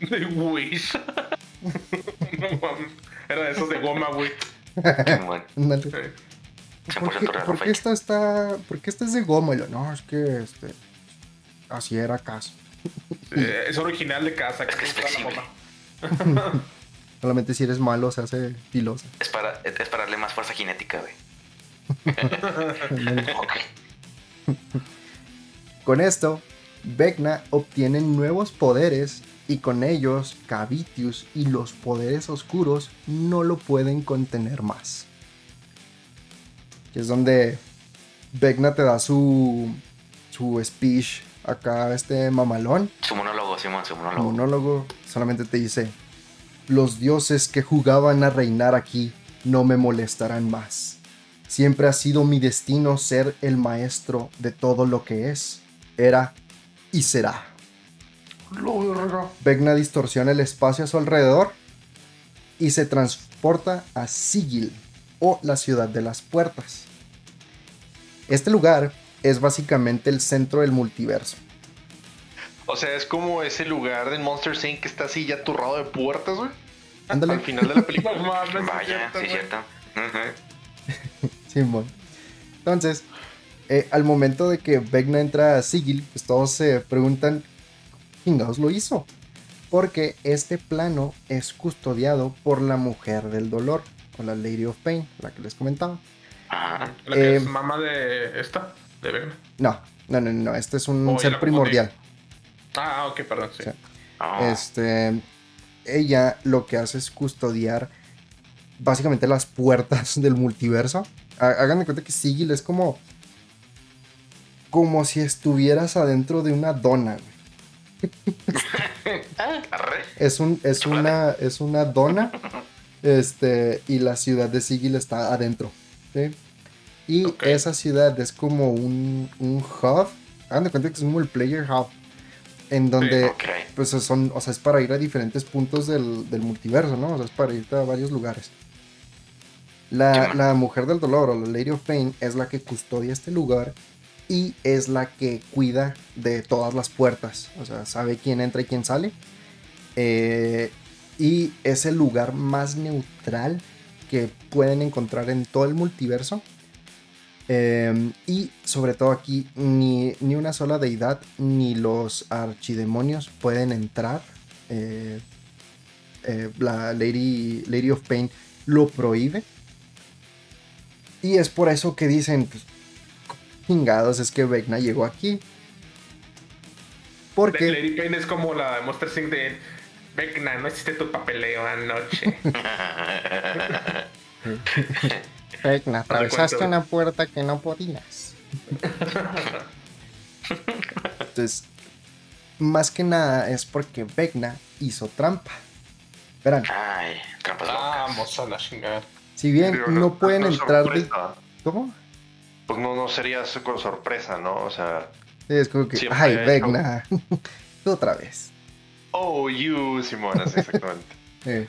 Speaker 2: De Wish. no mames. Era de esos de goma, güey.
Speaker 1: ¿Por
Speaker 3: 100%
Speaker 1: qué, por qué esta está, por qué esta es de goma? Y yo, no, es que este, así era caso.
Speaker 2: Eh, es original de casa.
Speaker 3: Es que es.
Speaker 1: Solamente si eres malo se hace filosa.
Speaker 3: Es para, es para darle más fuerza cinética, güey.
Speaker 1: Con esto, Vecna obtiene nuevos poderes y con ellos Cavitius y los poderes oscuros no lo pueden contener más. Que es donde Vecna te da su, su speech acá, este mamalón.
Speaker 3: Su monólogo, Simón, su monólogo.
Speaker 1: monólogo solamente te dice, los dioses que jugaban a reinar aquí no me molestarán más. Siempre ha sido mi destino ser el maestro de todo lo que es, era y será. Vecna distorsiona el espacio a su alrededor y se transporta a Sigil o la ciudad de las puertas. Este lugar es básicamente el centro del multiverso.
Speaker 6: O sea, es como ese lugar del Monster Inc. que está así ya turrado de puertas, güey.
Speaker 1: Ándale.
Speaker 6: Al final de la película.
Speaker 2: No mames, es
Speaker 3: Vaya, sí, cierto.
Speaker 1: Simón. Entonces, eh, al momento de que Vecna entra a Sigil, pues todos se preguntan, ¿quién lo hizo? Porque este plano es custodiado por la mujer del dolor, o la Lady of Pain, la que les comentaba.
Speaker 3: Ajá.
Speaker 2: La que
Speaker 1: Eh,
Speaker 2: es mamá de esta, de Vecna.
Speaker 1: No, no, no, no, este es un
Speaker 2: Oh,
Speaker 1: ser primordial.
Speaker 2: Ah, ok, perdón, sí.
Speaker 3: Oh,
Speaker 1: Este, ella lo que hace es custodiar básicamente las puertas del multiverso. Hagan de cuenta que Sigil es como como si estuvieras adentro de una dona. güey.
Speaker 3: arre.
Speaker 1: Es un es una es una dona este y la ciudad de Sigil está adentro. ¿sí? Y esa ciudad es como un, un hub. Hagan de cuenta que es un multiplayer hub. En donde pues son, o sea, es para ir a diferentes puntos del, del multiverso, ¿no? O sea, es para irte a varios lugares. La, la mujer del dolor o la Lady of Pain es la que custodia este lugar y es la que cuida de todas las puertas. O sea, sabe quién entra y quién sale. Eh, y es el lugar más neutral que pueden encontrar en todo el multiverso. Eh, y sobre todo aquí, ni, ni una sola deidad ni los archidemonios pueden entrar. Eh, la Lady, Lady of Pain lo prohíbe. Y es por eso que dicen, pues, chingados, es que Vecna llegó aquí. Porque...
Speaker 2: Lady Pain es como la de Monster Inc. de Vecna, no hiciste tu papeleo anoche.
Speaker 1: Vecna, atravesaste una puerta que no podías. Entonces, más que nada es porque Vecna hizo trampa. Verán,
Speaker 3: Ay, trampas locas.
Speaker 2: Vamos a la chingada.
Speaker 1: Si bien no pueden entrar de...
Speaker 6: sorpresa.
Speaker 1: ¿Cómo?
Speaker 6: Pues no, no sería con sorpresa, ¿no? O sea,
Speaker 1: Sí, es como que, ay, tú otra vez.
Speaker 6: oh, you, Simona, sí, exactamente.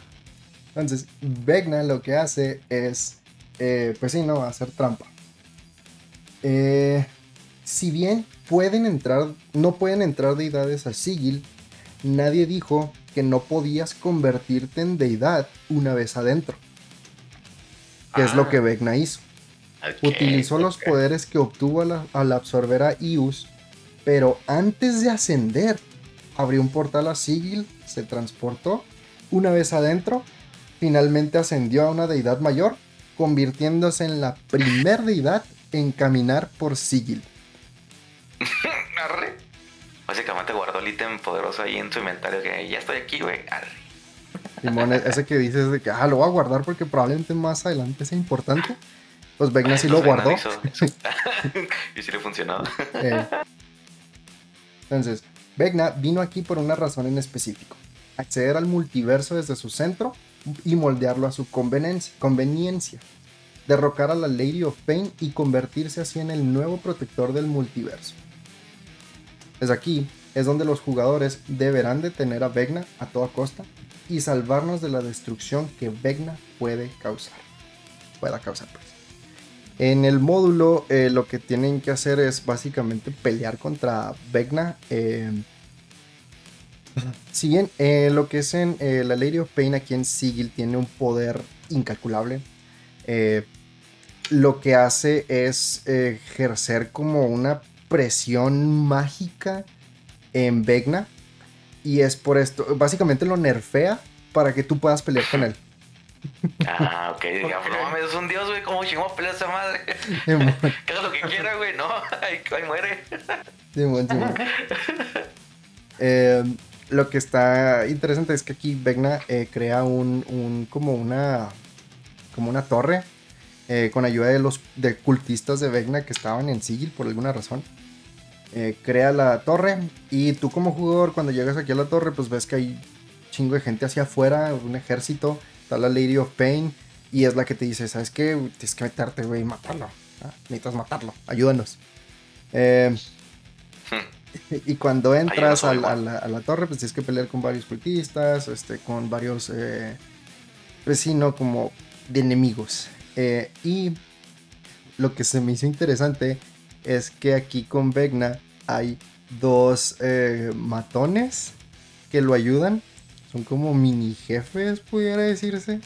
Speaker 1: Entonces, Vecna lo que hace es, eh, pues sí, no, hacer trampa. Eh, si bien pueden entrar, no pueden entrar deidades a Sigil, nadie dijo que no podías convertirte en deidad una vez adentro. Que es lo
Speaker 2: Ah.
Speaker 1: que Vecna hizo. Utilizó los poderes que obtuvo al, al absorber a Ius, pero antes de ascender, abrió un portal a Sigil se transportó. Una vez adentro, finalmente ascendió a una deidad mayor, convirtiéndose en la primer deidad en caminar por Sigil.
Speaker 3: Arre. Básicamente guardó el ítem poderoso ahí en su inventario que ya estoy aquí, güey. Arre.
Speaker 1: Simón, e- ese que dices de que, ah, lo voy a guardar porque probablemente más adelante sea importante. Pues Vecna sí lo
Speaker 3: Entonces,
Speaker 1: guardó.
Speaker 3: Hizo y sí le funcionó.
Speaker 1: Eh, Entonces, Vecna vino aquí por una razón en específico. Acceder al multiverso desde su centro y moldearlo a su conveniencia. Derrocar a la Lady of Pain y convertirse así en el nuevo protector del multiverso. Desde aquí es donde los jugadores deberán detener a Vecna a toda costa y salvarnos de la destrucción que Vecna puede causar. Pueda causar, pues. En el módulo eh, lo que tienen que hacer es básicamente pelear contra Vecna. eh, si lo que es en eh, la Lady of Pain aquí en Sigil tiene un poder incalculable, eh, lo que hace es ejercer como una presión mágica en Vecna. Y es por esto, básicamente lo nerfea para que tú puedas pelear con él.
Speaker 3: Ah, ok. Digamos, no mames, es un dios, güey. ¿Cómo chingamos pelea esa madre? que haga lo que quiera, güey. No, ahí, ahí muere.
Speaker 1: Simón, Simón. Eh, lo que está interesante es que aquí Vecna eh, crea un, un- como una como una torre eh, con ayuda de los de cultistas de Vecna que estaban en Sigil por alguna razón. Eh, crea la torre y tú como jugador cuando llegas aquí a la torre pues ves que hay chingo de gente hacia afuera, un ejército, está la Lady of Pain y es la que te dice, ¿sabes qué? Tienes que meterte, güey, y matarlo. Ah, Necesitas matarlo, ayúdanos. Eh, y cuando entras a, la, a la torre, pues tienes que pelear con varios cultistas, este, con varios, eh, pues sí, ¿no? Como de enemigos. Eh, y lo que se me hizo interesante es que aquí con Vecna hay dos eh, matones que lo ayudan. Son como mini jefes, pudiera decirse.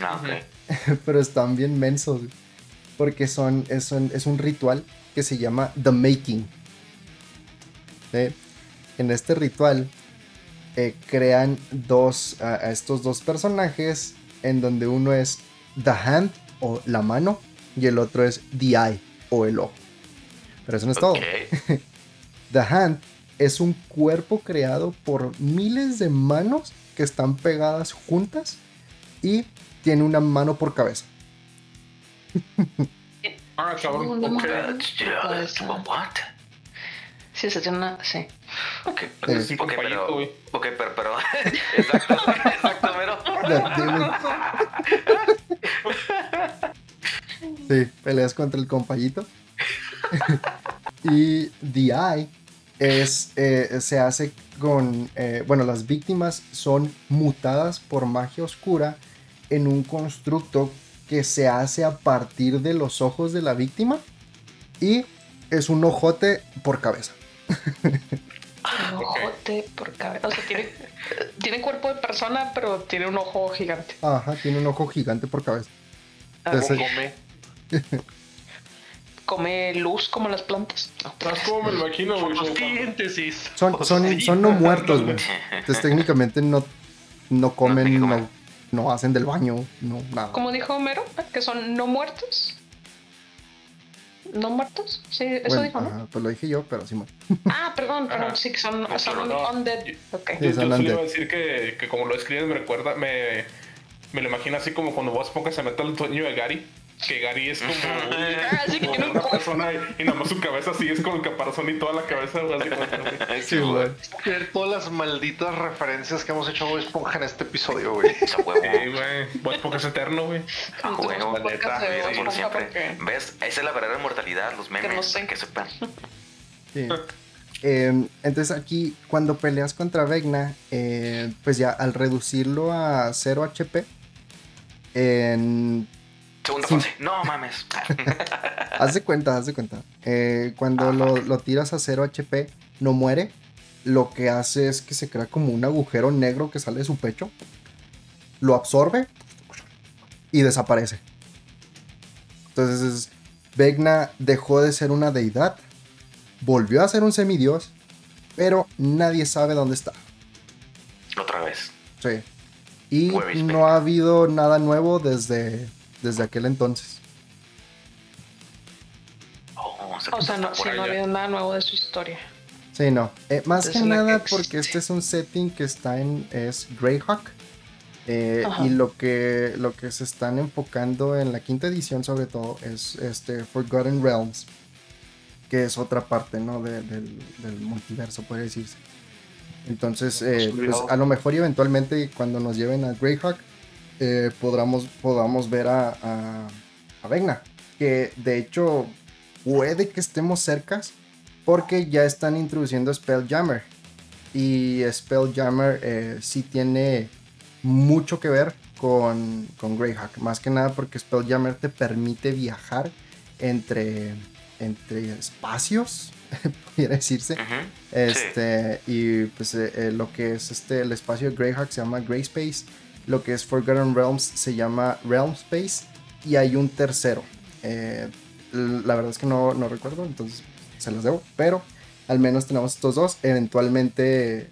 Speaker 3: Ok.
Speaker 1: pero están bien mensos. Porque son, es, un, es un ritual que se llama The Making. ¿Sí? En este ritual eh, crean dos, a, a estos dos personajes en donde uno es The Hand o la mano y el otro es The Eye o el ojo. Pero eso no es todo. The Hand es un cuerpo creado por miles de manos que están pegadas juntas y tiene una mano por cabeza.
Speaker 2: Ah, cabrón.
Speaker 5: Sí, se tiene una. Sí.
Speaker 3: Ok,
Speaker 1: Sí.
Speaker 3: ok,
Speaker 2: Compayito,
Speaker 3: pero.
Speaker 2: güey.
Speaker 3: Ok, pero, pero. Exacto, exacto, mero.
Speaker 1: Sí, peleas contra el compayito. y The Eye es, eh, se hace con, eh, bueno, las víctimas son mutadas por magia oscura en un constructo que se hace a partir de los ojos de la víctima y es un ojote por cabeza.
Speaker 5: Un ojote por cabeza. O sea, tiene, tiene cuerpo de persona, pero tiene un ojo gigante.
Speaker 1: Ajá, tiene un ojo gigante por cabeza.
Speaker 5: Ah,
Speaker 1: Entonces,
Speaker 6: Come.
Speaker 5: Come luz como las plantas.
Speaker 2: ¿Sabes cómo me imagino, güey?
Speaker 6: Fotosíntesis.
Speaker 1: son, son, son no muertos, güey. Entonces técnicamente no, no comen, no, no hacen del baño, no, nada.
Speaker 5: Como dijo Homero, que son no muertos. ¿No muertos? Sí, eso
Speaker 1: Bueno,
Speaker 5: dijo, ¿no?
Speaker 1: ajá, pues lo dije yo, pero sí.
Speaker 5: Ah, perdón, perdón,
Speaker 2: Ajá.
Speaker 5: sí, que son,
Speaker 2: No,
Speaker 5: son
Speaker 2: no.
Speaker 5: undead. Ok.
Speaker 1: Sí,
Speaker 2: Yo, yo solo
Speaker 1: undead.
Speaker 2: iba a decir que, que como lo escribes me recuerda, me, me lo imagino así como cuando vos pongas se mete al sueño de Gary. Que Gary es como,
Speaker 5: Ah, sí, que
Speaker 2: como
Speaker 5: tiene un
Speaker 2: una
Speaker 5: co-
Speaker 2: persona y, y nada más su cabeza así es como el caparazón y toda la cabeza. güey, así
Speaker 3: Sí, güey.
Speaker 6: Ver todas las malditas referencias que hemos hecho a Bob Esponja en este episodio, güey.
Speaker 2: Sí, güey. Es eterno, güey.
Speaker 3: A
Speaker 5: Entonces,
Speaker 3: huevo.
Speaker 5: podcast
Speaker 6: neta,
Speaker 3: Por siempre.
Speaker 5: porque-
Speaker 3: ¿Ves? Esa es la verdadera mortalidad, los memes.
Speaker 5: Que no sé.
Speaker 3: Que sepan.
Speaker 1: Sí. Eh, entonces aquí, cuando peleas contra Vecna, eh, pues ya al reducirlo a 0 HP, en-
Speaker 3: Segunda fase. No mames.
Speaker 1: haz de cuenta, haz de cuenta. Eh, cuando lo, lo tiras a 0 HP, no muere. Lo que hace es que se crea como un agujero negro que sale de su pecho. Lo absorbe y desaparece. Entonces, Vecna dejó de ser una deidad, volvió a ser un semidios, pero nadie sabe dónde está.
Speaker 3: Lo
Speaker 1: Sí. Y
Speaker 3: Huevis,
Speaker 1: no ha habido nada nuevo desde, desde aquel entonces.
Speaker 3: Oh,
Speaker 5: O sea, no, sí, no ha habido nada nuevo de su historia.
Speaker 1: Sí, no. Eh, más que nada
Speaker 5: que
Speaker 1: porque este es un setting que está en. es Greyhawk. Eh, y lo que, lo que se están enfocando en la quinta edición, sobre todo, es este Forgotten Realms. Que es otra parte, ¿no? De- del, del multiverso, puede decirse. Entonces, eh, pues, a lo mejor y eventualmente cuando nos lleven a Greyhawk, eh, podamos, podamos ver a, a, a Vecna. Que de hecho puede que estemos cercas porque ya están introduciendo Spelljammer. Y Spelljammer eh, sí tiene mucho que ver con, con Greyhawk. Más que nada porque Spelljammer te permite viajar entre, entre espacios, pudiera decirse. Este, y pues eh, eh, lo que es este, el espacio de Greyhawk se llama Grey Space. Lo que es Forgotten Realms se llama Realm Space. Y hay un tercero. Eh, la verdad es que no, no recuerdo, entonces se los debo. Pero al menos tenemos estos dos. Eventualmente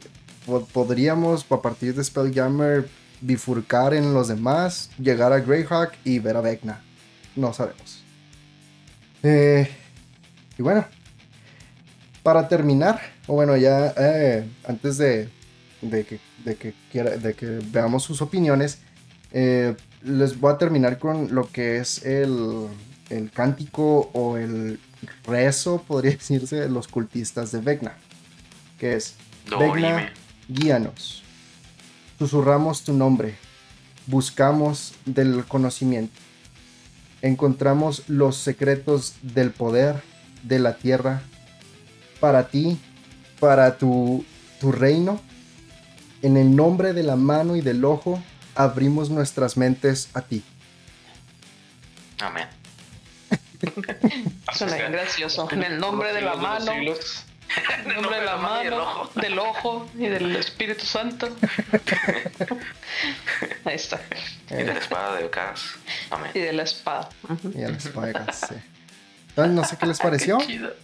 Speaker 1: po- podríamos, a partir de Spelljammer, bifurcar en los demás, llegar a Greyhawk y ver a Vecna. No sabemos. Eh, y bueno, para terminar, o bueno, ya eh, antes de, de que, de, que quiera- de que veamos sus opiniones, eh, les voy a terminar con lo que es el, el cántico o el rezo, podría decirse, de los cultistas de Vecna, que es. Vecna, guíanos, susurramos tu nombre, buscamos del conocimiento, encontramos los secretos del poder de la tierra para ti, para tu, tu reino. En el nombre de la mano y del ojo, abrimos nuestras mentes a ti.
Speaker 3: Amén.
Speaker 5: Suena bien gracioso. En el nombre de la mano, en el nombre de la mano,
Speaker 3: ojo.
Speaker 5: del ojo y del Espíritu Santo. Ahí está.
Speaker 3: Y de la espada de Cas. Amén.
Speaker 5: Y de la espada.
Speaker 1: Y a las pagas, sí. Entonces, no sé qué les pareció.
Speaker 3: Qué chido.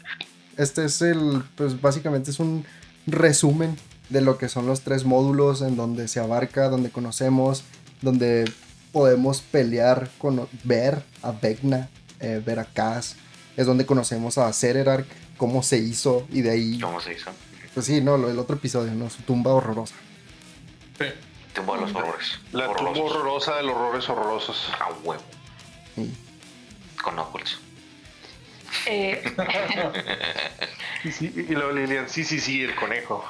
Speaker 1: Este es el, pues básicamente es un resumen de lo que son los tres módulos en donde se abarca, donde conocemos, donde podemos pelear, con, ver a Vecna, eh, ver a Cass, es donde conocemos a Cererark, cómo se hizo y de ahí,
Speaker 3: ¿Cómo se hizo?
Speaker 1: pues sí, no, lo- el otro episodio, ¿no? Su tumba horrorosa.
Speaker 2: Sí.
Speaker 3: Tumbo a los horrores.
Speaker 6: La tumba
Speaker 3: Horrorosos.
Speaker 6: horrorosa de los horrores horrorosos.
Speaker 3: A huevo.
Speaker 1: Y,
Speaker 3: Con óculos.
Speaker 5: Eh,
Speaker 6: Y, sí, y luego Lilian, sí, sí, sí, el conejo.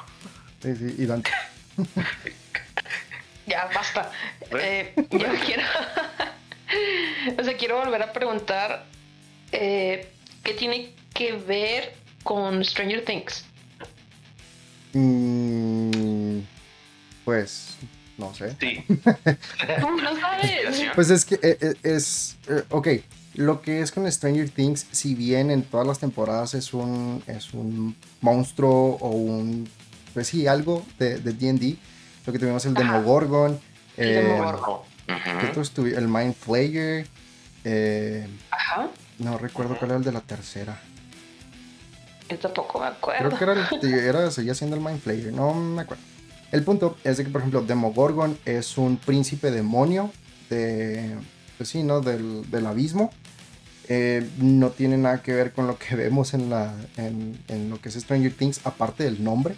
Speaker 1: Sí, sí, y Dante.
Speaker 5: ya, basta. Eh, yo quiero. o sea, quiero volver a preguntar. eh, ¿Qué tiene que ver con Stranger Things?
Speaker 1: Mm, pues, no sé.
Speaker 6: Sí.
Speaker 5: ¿Cómo no sabes?
Speaker 1: Pues es que eh, eh, es. eh, ok, lo que es con Stranger Things, si bien en todas las temporadas es un, es un monstruo o un. Pues sí, algo de de DD. lo que tuvimos el
Speaker 5: Ajá.
Speaker 1: Demogorgon.
Speaker 5: El
Speaker 1: eh,
Speaker 5: Demogorgon.
Speaker 3: Ujú.
Speaker 1: ¿qué otros tuvi- El Mind Flayer. eh,
Speaker 5: Ajá.
Speaker 1: no recuerdo cuál era el de la tercera.
Speaker 5: Yo tampoco me acuerdo.
Speaker 1: Creo que era, el, era seguía siendo el Mind Flayer, no me acuerdo. El punto es de que, por ejemplo, Demogorgon es un príncipe demonio de, pues sí, ¿no? Del, del abismo. Eh, no tiene nada que ver con lo que vemos en, la, en, en lo que es Stranger Things, aparte del nombre.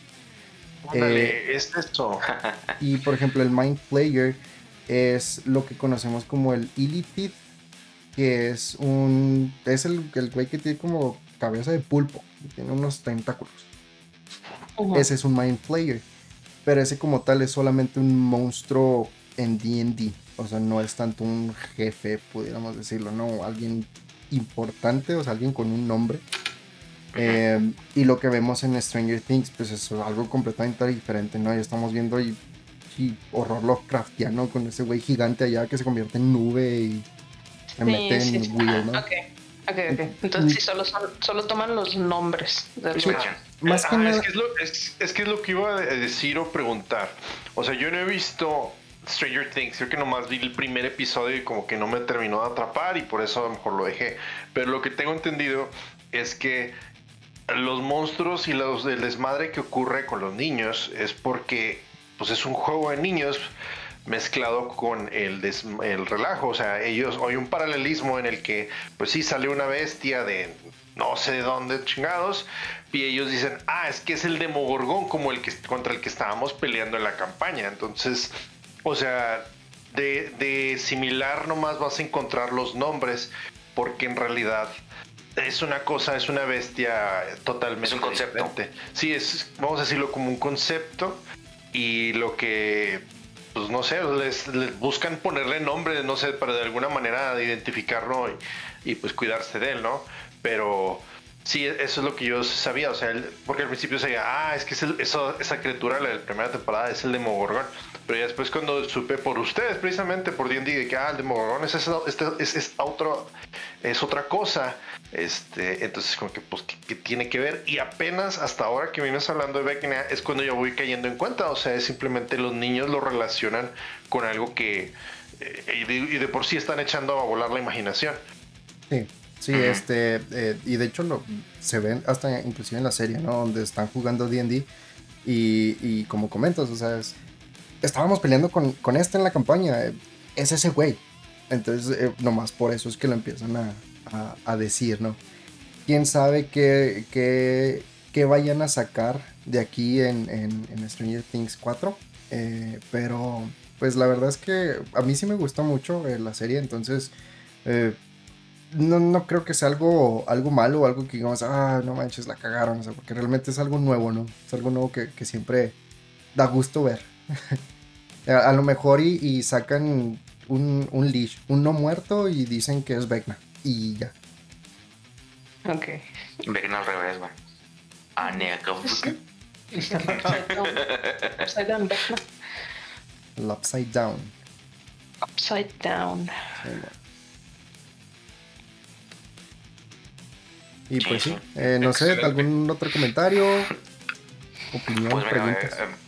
Speaker 6: Ándale, es esto.
Speaker 1: Y, por ejemplo, el Mind Flayer es lo que conocemos como el Illithid, que es un... es el, el güey que tiene como cabeza de pulpo, tiene unos tentáculos. Ese es un Mind Flayer. Pero ese como tal es solamente un monstruo en D&D. O sea, no es tanto un jefe, pudiéramos decirlo, ¿no? Alguien importante, o sea, alguien con un nombre. Eh, y lo que vemos en Stranger Things, pues es algo completamente diferente, ¿no? Ya estamos viendo y, y horror Lovecraftiano con ese güey gigante allá que se convierte en nube y se
Speaker 5: Sí,
Speaker 1: mete
Speaker 5: sí,
Speaker 1: en
Speaker 5: sí.
Speaker 1: Will, ¿no?
Speaker 5: Ok, ok, ok. Entonces sí, solo, son- solo toman los nombres del.
Speaker 1: Más que
Speaker 6: Ah,
Speaker 1: nada,
Speaker 6: es, que es, lo, es, es que es lo que iba a decir o preguntar. O sea, yo no he visto Stranger Things. Creo que nomás vi el primer episodio y como que no me terminó de atrapar y por eso a lo mejor lo dejé. Pero lo que tengo entendido es que los monstruos y los, el desmadre que ocurre con los niños es porque
Speaker 4: pues es un juego de niños mezclado con el, el relajo. O sea, ellos, hay un paralelismo en el que, pues sí, sale una bestia de no sé de dónde chingados, y ellos dicen, ah, es que es el Demogorgón como el que contra el que estábamos peleando en la campaña. Entonces, o sea, de, de similar nomás vas a encontrar los nombres, porque en realidad es una cosa, es una bestia totalmente.
Speaker 3: Es un concepto.
Speaker 4: Diferente. Sí, es, vamos a decirlo como un concepto. Y lo que, pues no sé, les, buscan ponerle nombre, no sé, para de alguna manera identificarlo y, y, pues cuidarse de él, ¿no? Pero sí, eso es lo que yo sabía, o sea, porque al principio se decía, ah, es que es esa criatura de la primera temporada es el Demogorgon. Pero ya después cuando supe por ustedes, precisamente por D&D, que ah, el Demogorgon es, es, es, otro, es otra cosa, este, entonces como que, pues, ¿qué, tiene que ver? Y apenas hasta ahora que vienes hablando de Vecna es cuando yo voy cayendo en cuenta, o sea, es simplemente los niños lo relacionan con algo que, eh, y, de, por sí están echando a volar la imaginación.
Speaker 1: Sí. Sí, este, eh, y de hecho lo, se ven hasta inclusive en la serie, ¿no? Donde están jugando D&D y, y, como comentas, o sea, es, estábamos peleando con, con este en la campaña. Es ese güey. Entonces, eh, nomás por eso es que lo empiezan a, a, decir, ¿no? Quién sabe qué, qué, vayan a sacar de aquí en, en, Stranger Things 4. Eh, pero, pues la verdad es que a mí sí me gusta mucho eh, la serie. Entonces, no, no, creo que sea algo, algo malo o algo que digamos, ah, no manches, la cagaron. O sea, porque realmente es algo nuevo, ¿no? Es algo nuevo que, que siempre da gusto ver. A, lo mejor y, sacan un, un leash, un no muerto y dicen que es Vecna. Y ya.
Speaker 5: Ok.
Speaker 3: Vecna al revés, güey. Ah,
Speaker 5: Upside down, Vecna.
Speaker 1: El upside down.
Speaker 5: Upside down.
Speaker 1: Y pues sí, eh, no sé, ¿algún otro comentario? Opinión, pues preguntas. Eh,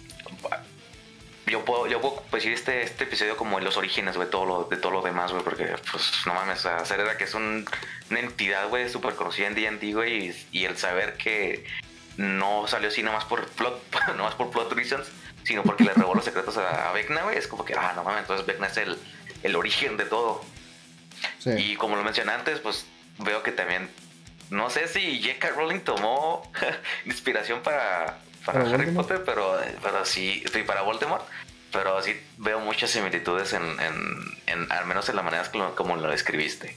Speaker 3: yo puedo, yo puedo decir este, este episodio como en los orígenes, güey, todo lo, de todo lo demás, güey, porque, pues, no mames, hacer era que es una entidad, güey, súper conocida en D&D, güey, y, el saber que no salió así nomás por plot, nomás por plot reasons, sino porque le robó los secretos a, Vecna, güey, es como que, ah, no mames, entonces Vecna es el, el origen de todo. Y como lo mencioné antes, pues, veo que también, no sé si J.K. Rowling tomó inspiración para para, Harry Potter, pero, pero sí, estoy para Voldemort, pero sí veo muchas similitudes en, en, al menos en la manera como, lo escribiste.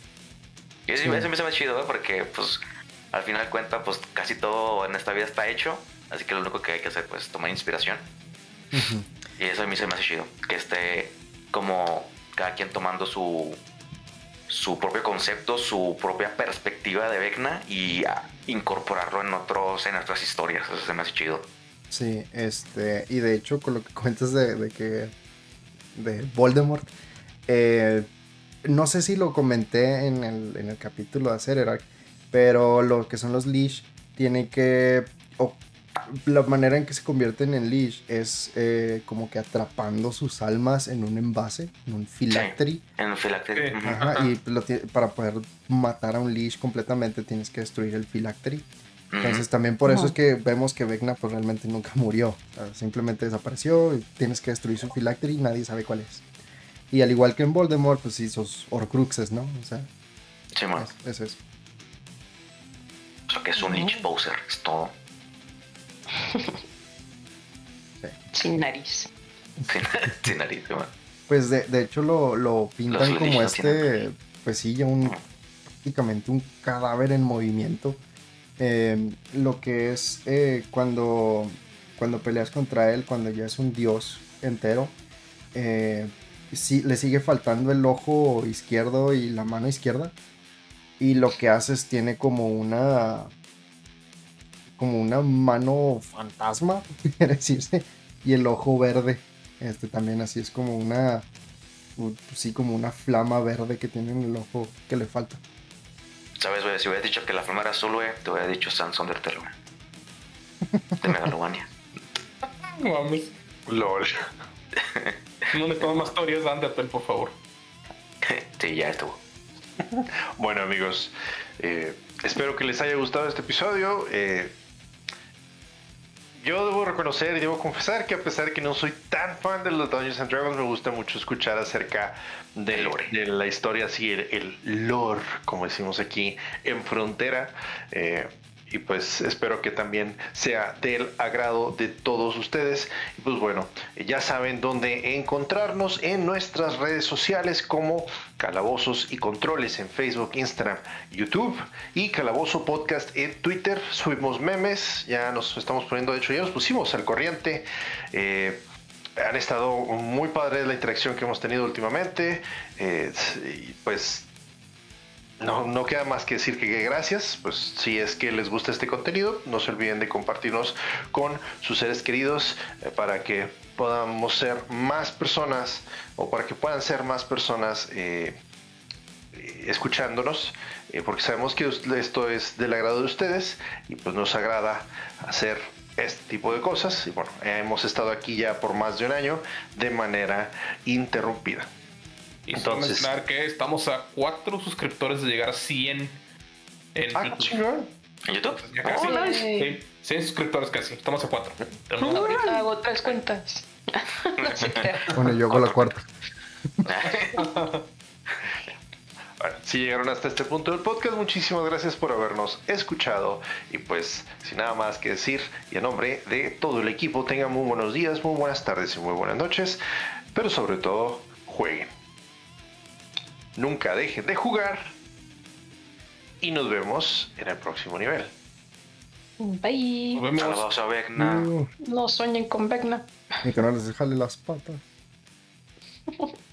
Speaker 3: Y eso, me hace más chido, porque pues al final de cuentas, pues casi todo en esta vida está hecho, así que lo único que hay que hacer pues tomar inspiración. Y eso a mí se me hace chido, que esté como cada quien tomando su, su propio concepto, su propia perspectiva de Vecna y incorporarlo en otros, en nuestras historias. Eso se me hace chido.
Speaker 1: Sí, este, y de hecho con lo que cuentas de, que, de Voldemort, eh, no sé si lo comenté en el, en el capítulo de Acerarak, pero lo que son los Leash tiene que, la manera en que se convierten en Leash es eh, como que atrapando sus almas en un envase, en un phylactery.
Speaker 3: en un phylactery.
Speaker 1: y para poder matar a un Leash completamente tienes que destruir el phylactery. Entonces también por eso es que vemos que Vecna pues realmente nunca murió. simplemente desapareció, y tienes que destruir su filactery y nadie sabe cuál es. Y al igual que en Voldemort, pues sí, sus Horcruxes, ¿no? O sea,
Speaker 3: sí,
Speaker 1: es, eso.
Speaker 3: O que es un Lich Bowser, es todo.
Speaker 5: Sin nariz.
Speaker 3: Sin, nariz,
Speaker 1: Pues de, de, hecho lo, lo pintan como este, pues sí, ya un, prácticamente un cadáver en movimiento Em, lo que es eh, cuando, cuando peleas contra él, cuando ya es un dios entero, eh, le sigue faltando el ojo izquierdo y la mano izquierda. Y lo que haces tiene como una. Como una mano fantasma, quiere decirse. Y el ojo verde. Este también así es como una. Sí, como una flama verde que tiene en el ojo que le falta.
Speaker 3: ¿Sabes, güey? Si hubieras dicho que la flama era azul, güey, te hubiera dicho Sans Undertale, güey. De Megalovania.
Speaker 2: Vamos.
Speaker 4: LOL.
Speaker 2: no necesitamos más teorías de Undertale, por favor.
Speaker 3: sí, ya estuvo.
Speaker 4: bueno, amigos. Eh, espero que les haya gustado este episodio. Eh, yo debo reconocer y debo confesar que a pesar de que no soy tan fan de los Dungeons and Dragons, me gusta mucho escuchar acerca de, de la historia, así el, el, lore, como decimos aquí, en frontera. Eh, y pues espero que también sea del agrado de todos ustedes. Y pues bueno, ya saben dónde encontrarnos en nuestras redes sociales como Calabozos y Controles en Facebook, Instagram, YouTube y Calabozo Podcast en Twitter. Subimos memes, ya nos estamos poniendo, de hecho ya nos pusimos al corriente. Eh, han estado muy padres la interacción que hemos tenido últimamente. Eh, pues no, no queda más que decir que gracias, pues si es que les gusta este contenido, no se olviden de compartirnos con sus seres queridos eh, para que podamos ser más personas o para que puedan ser más personas eh, escuchándonos, eh, porque sabemos que esto es del agrado de ustedes y pues nos agrada hacer este tipo de cosas y bueno, hemos estado aquí ya por más de un año de manera interrumpida.
Speaker 2: Y Entonces, mencionar que estamos a cuatro suscriptores de llegar a 100 en
Speaker 4: ah,
Speaker 3: YouTube. ¿En YouTube?
Speaker 2: Ya casi. Oh, nice. sí, 100 suscriptores casi. Estamos a cuatro.
Speaker 5: Ahorita hago tres cuentas.
Speaker 1: bueno, yo hago la cuarta.
Speaker 4: Si llegaron hasta este punto del podcast, muchísimas gracias por habernos escuchado. Y pues, sin nada más que decir, y en nombre de todo el equipo, tengan muy buenos días, muy buenas tardes y muy buenas noches. Pero sobre todo, jueguen. Nunca dejen de jugar. Y nos vemos en el próximo nivel.
Speaker 5: Bye.
Speaker 3: Nos vemos. a Vecna.
Speaker 5: No sueñen con Vecna.
Speaker 1: Y que no les jale las patas.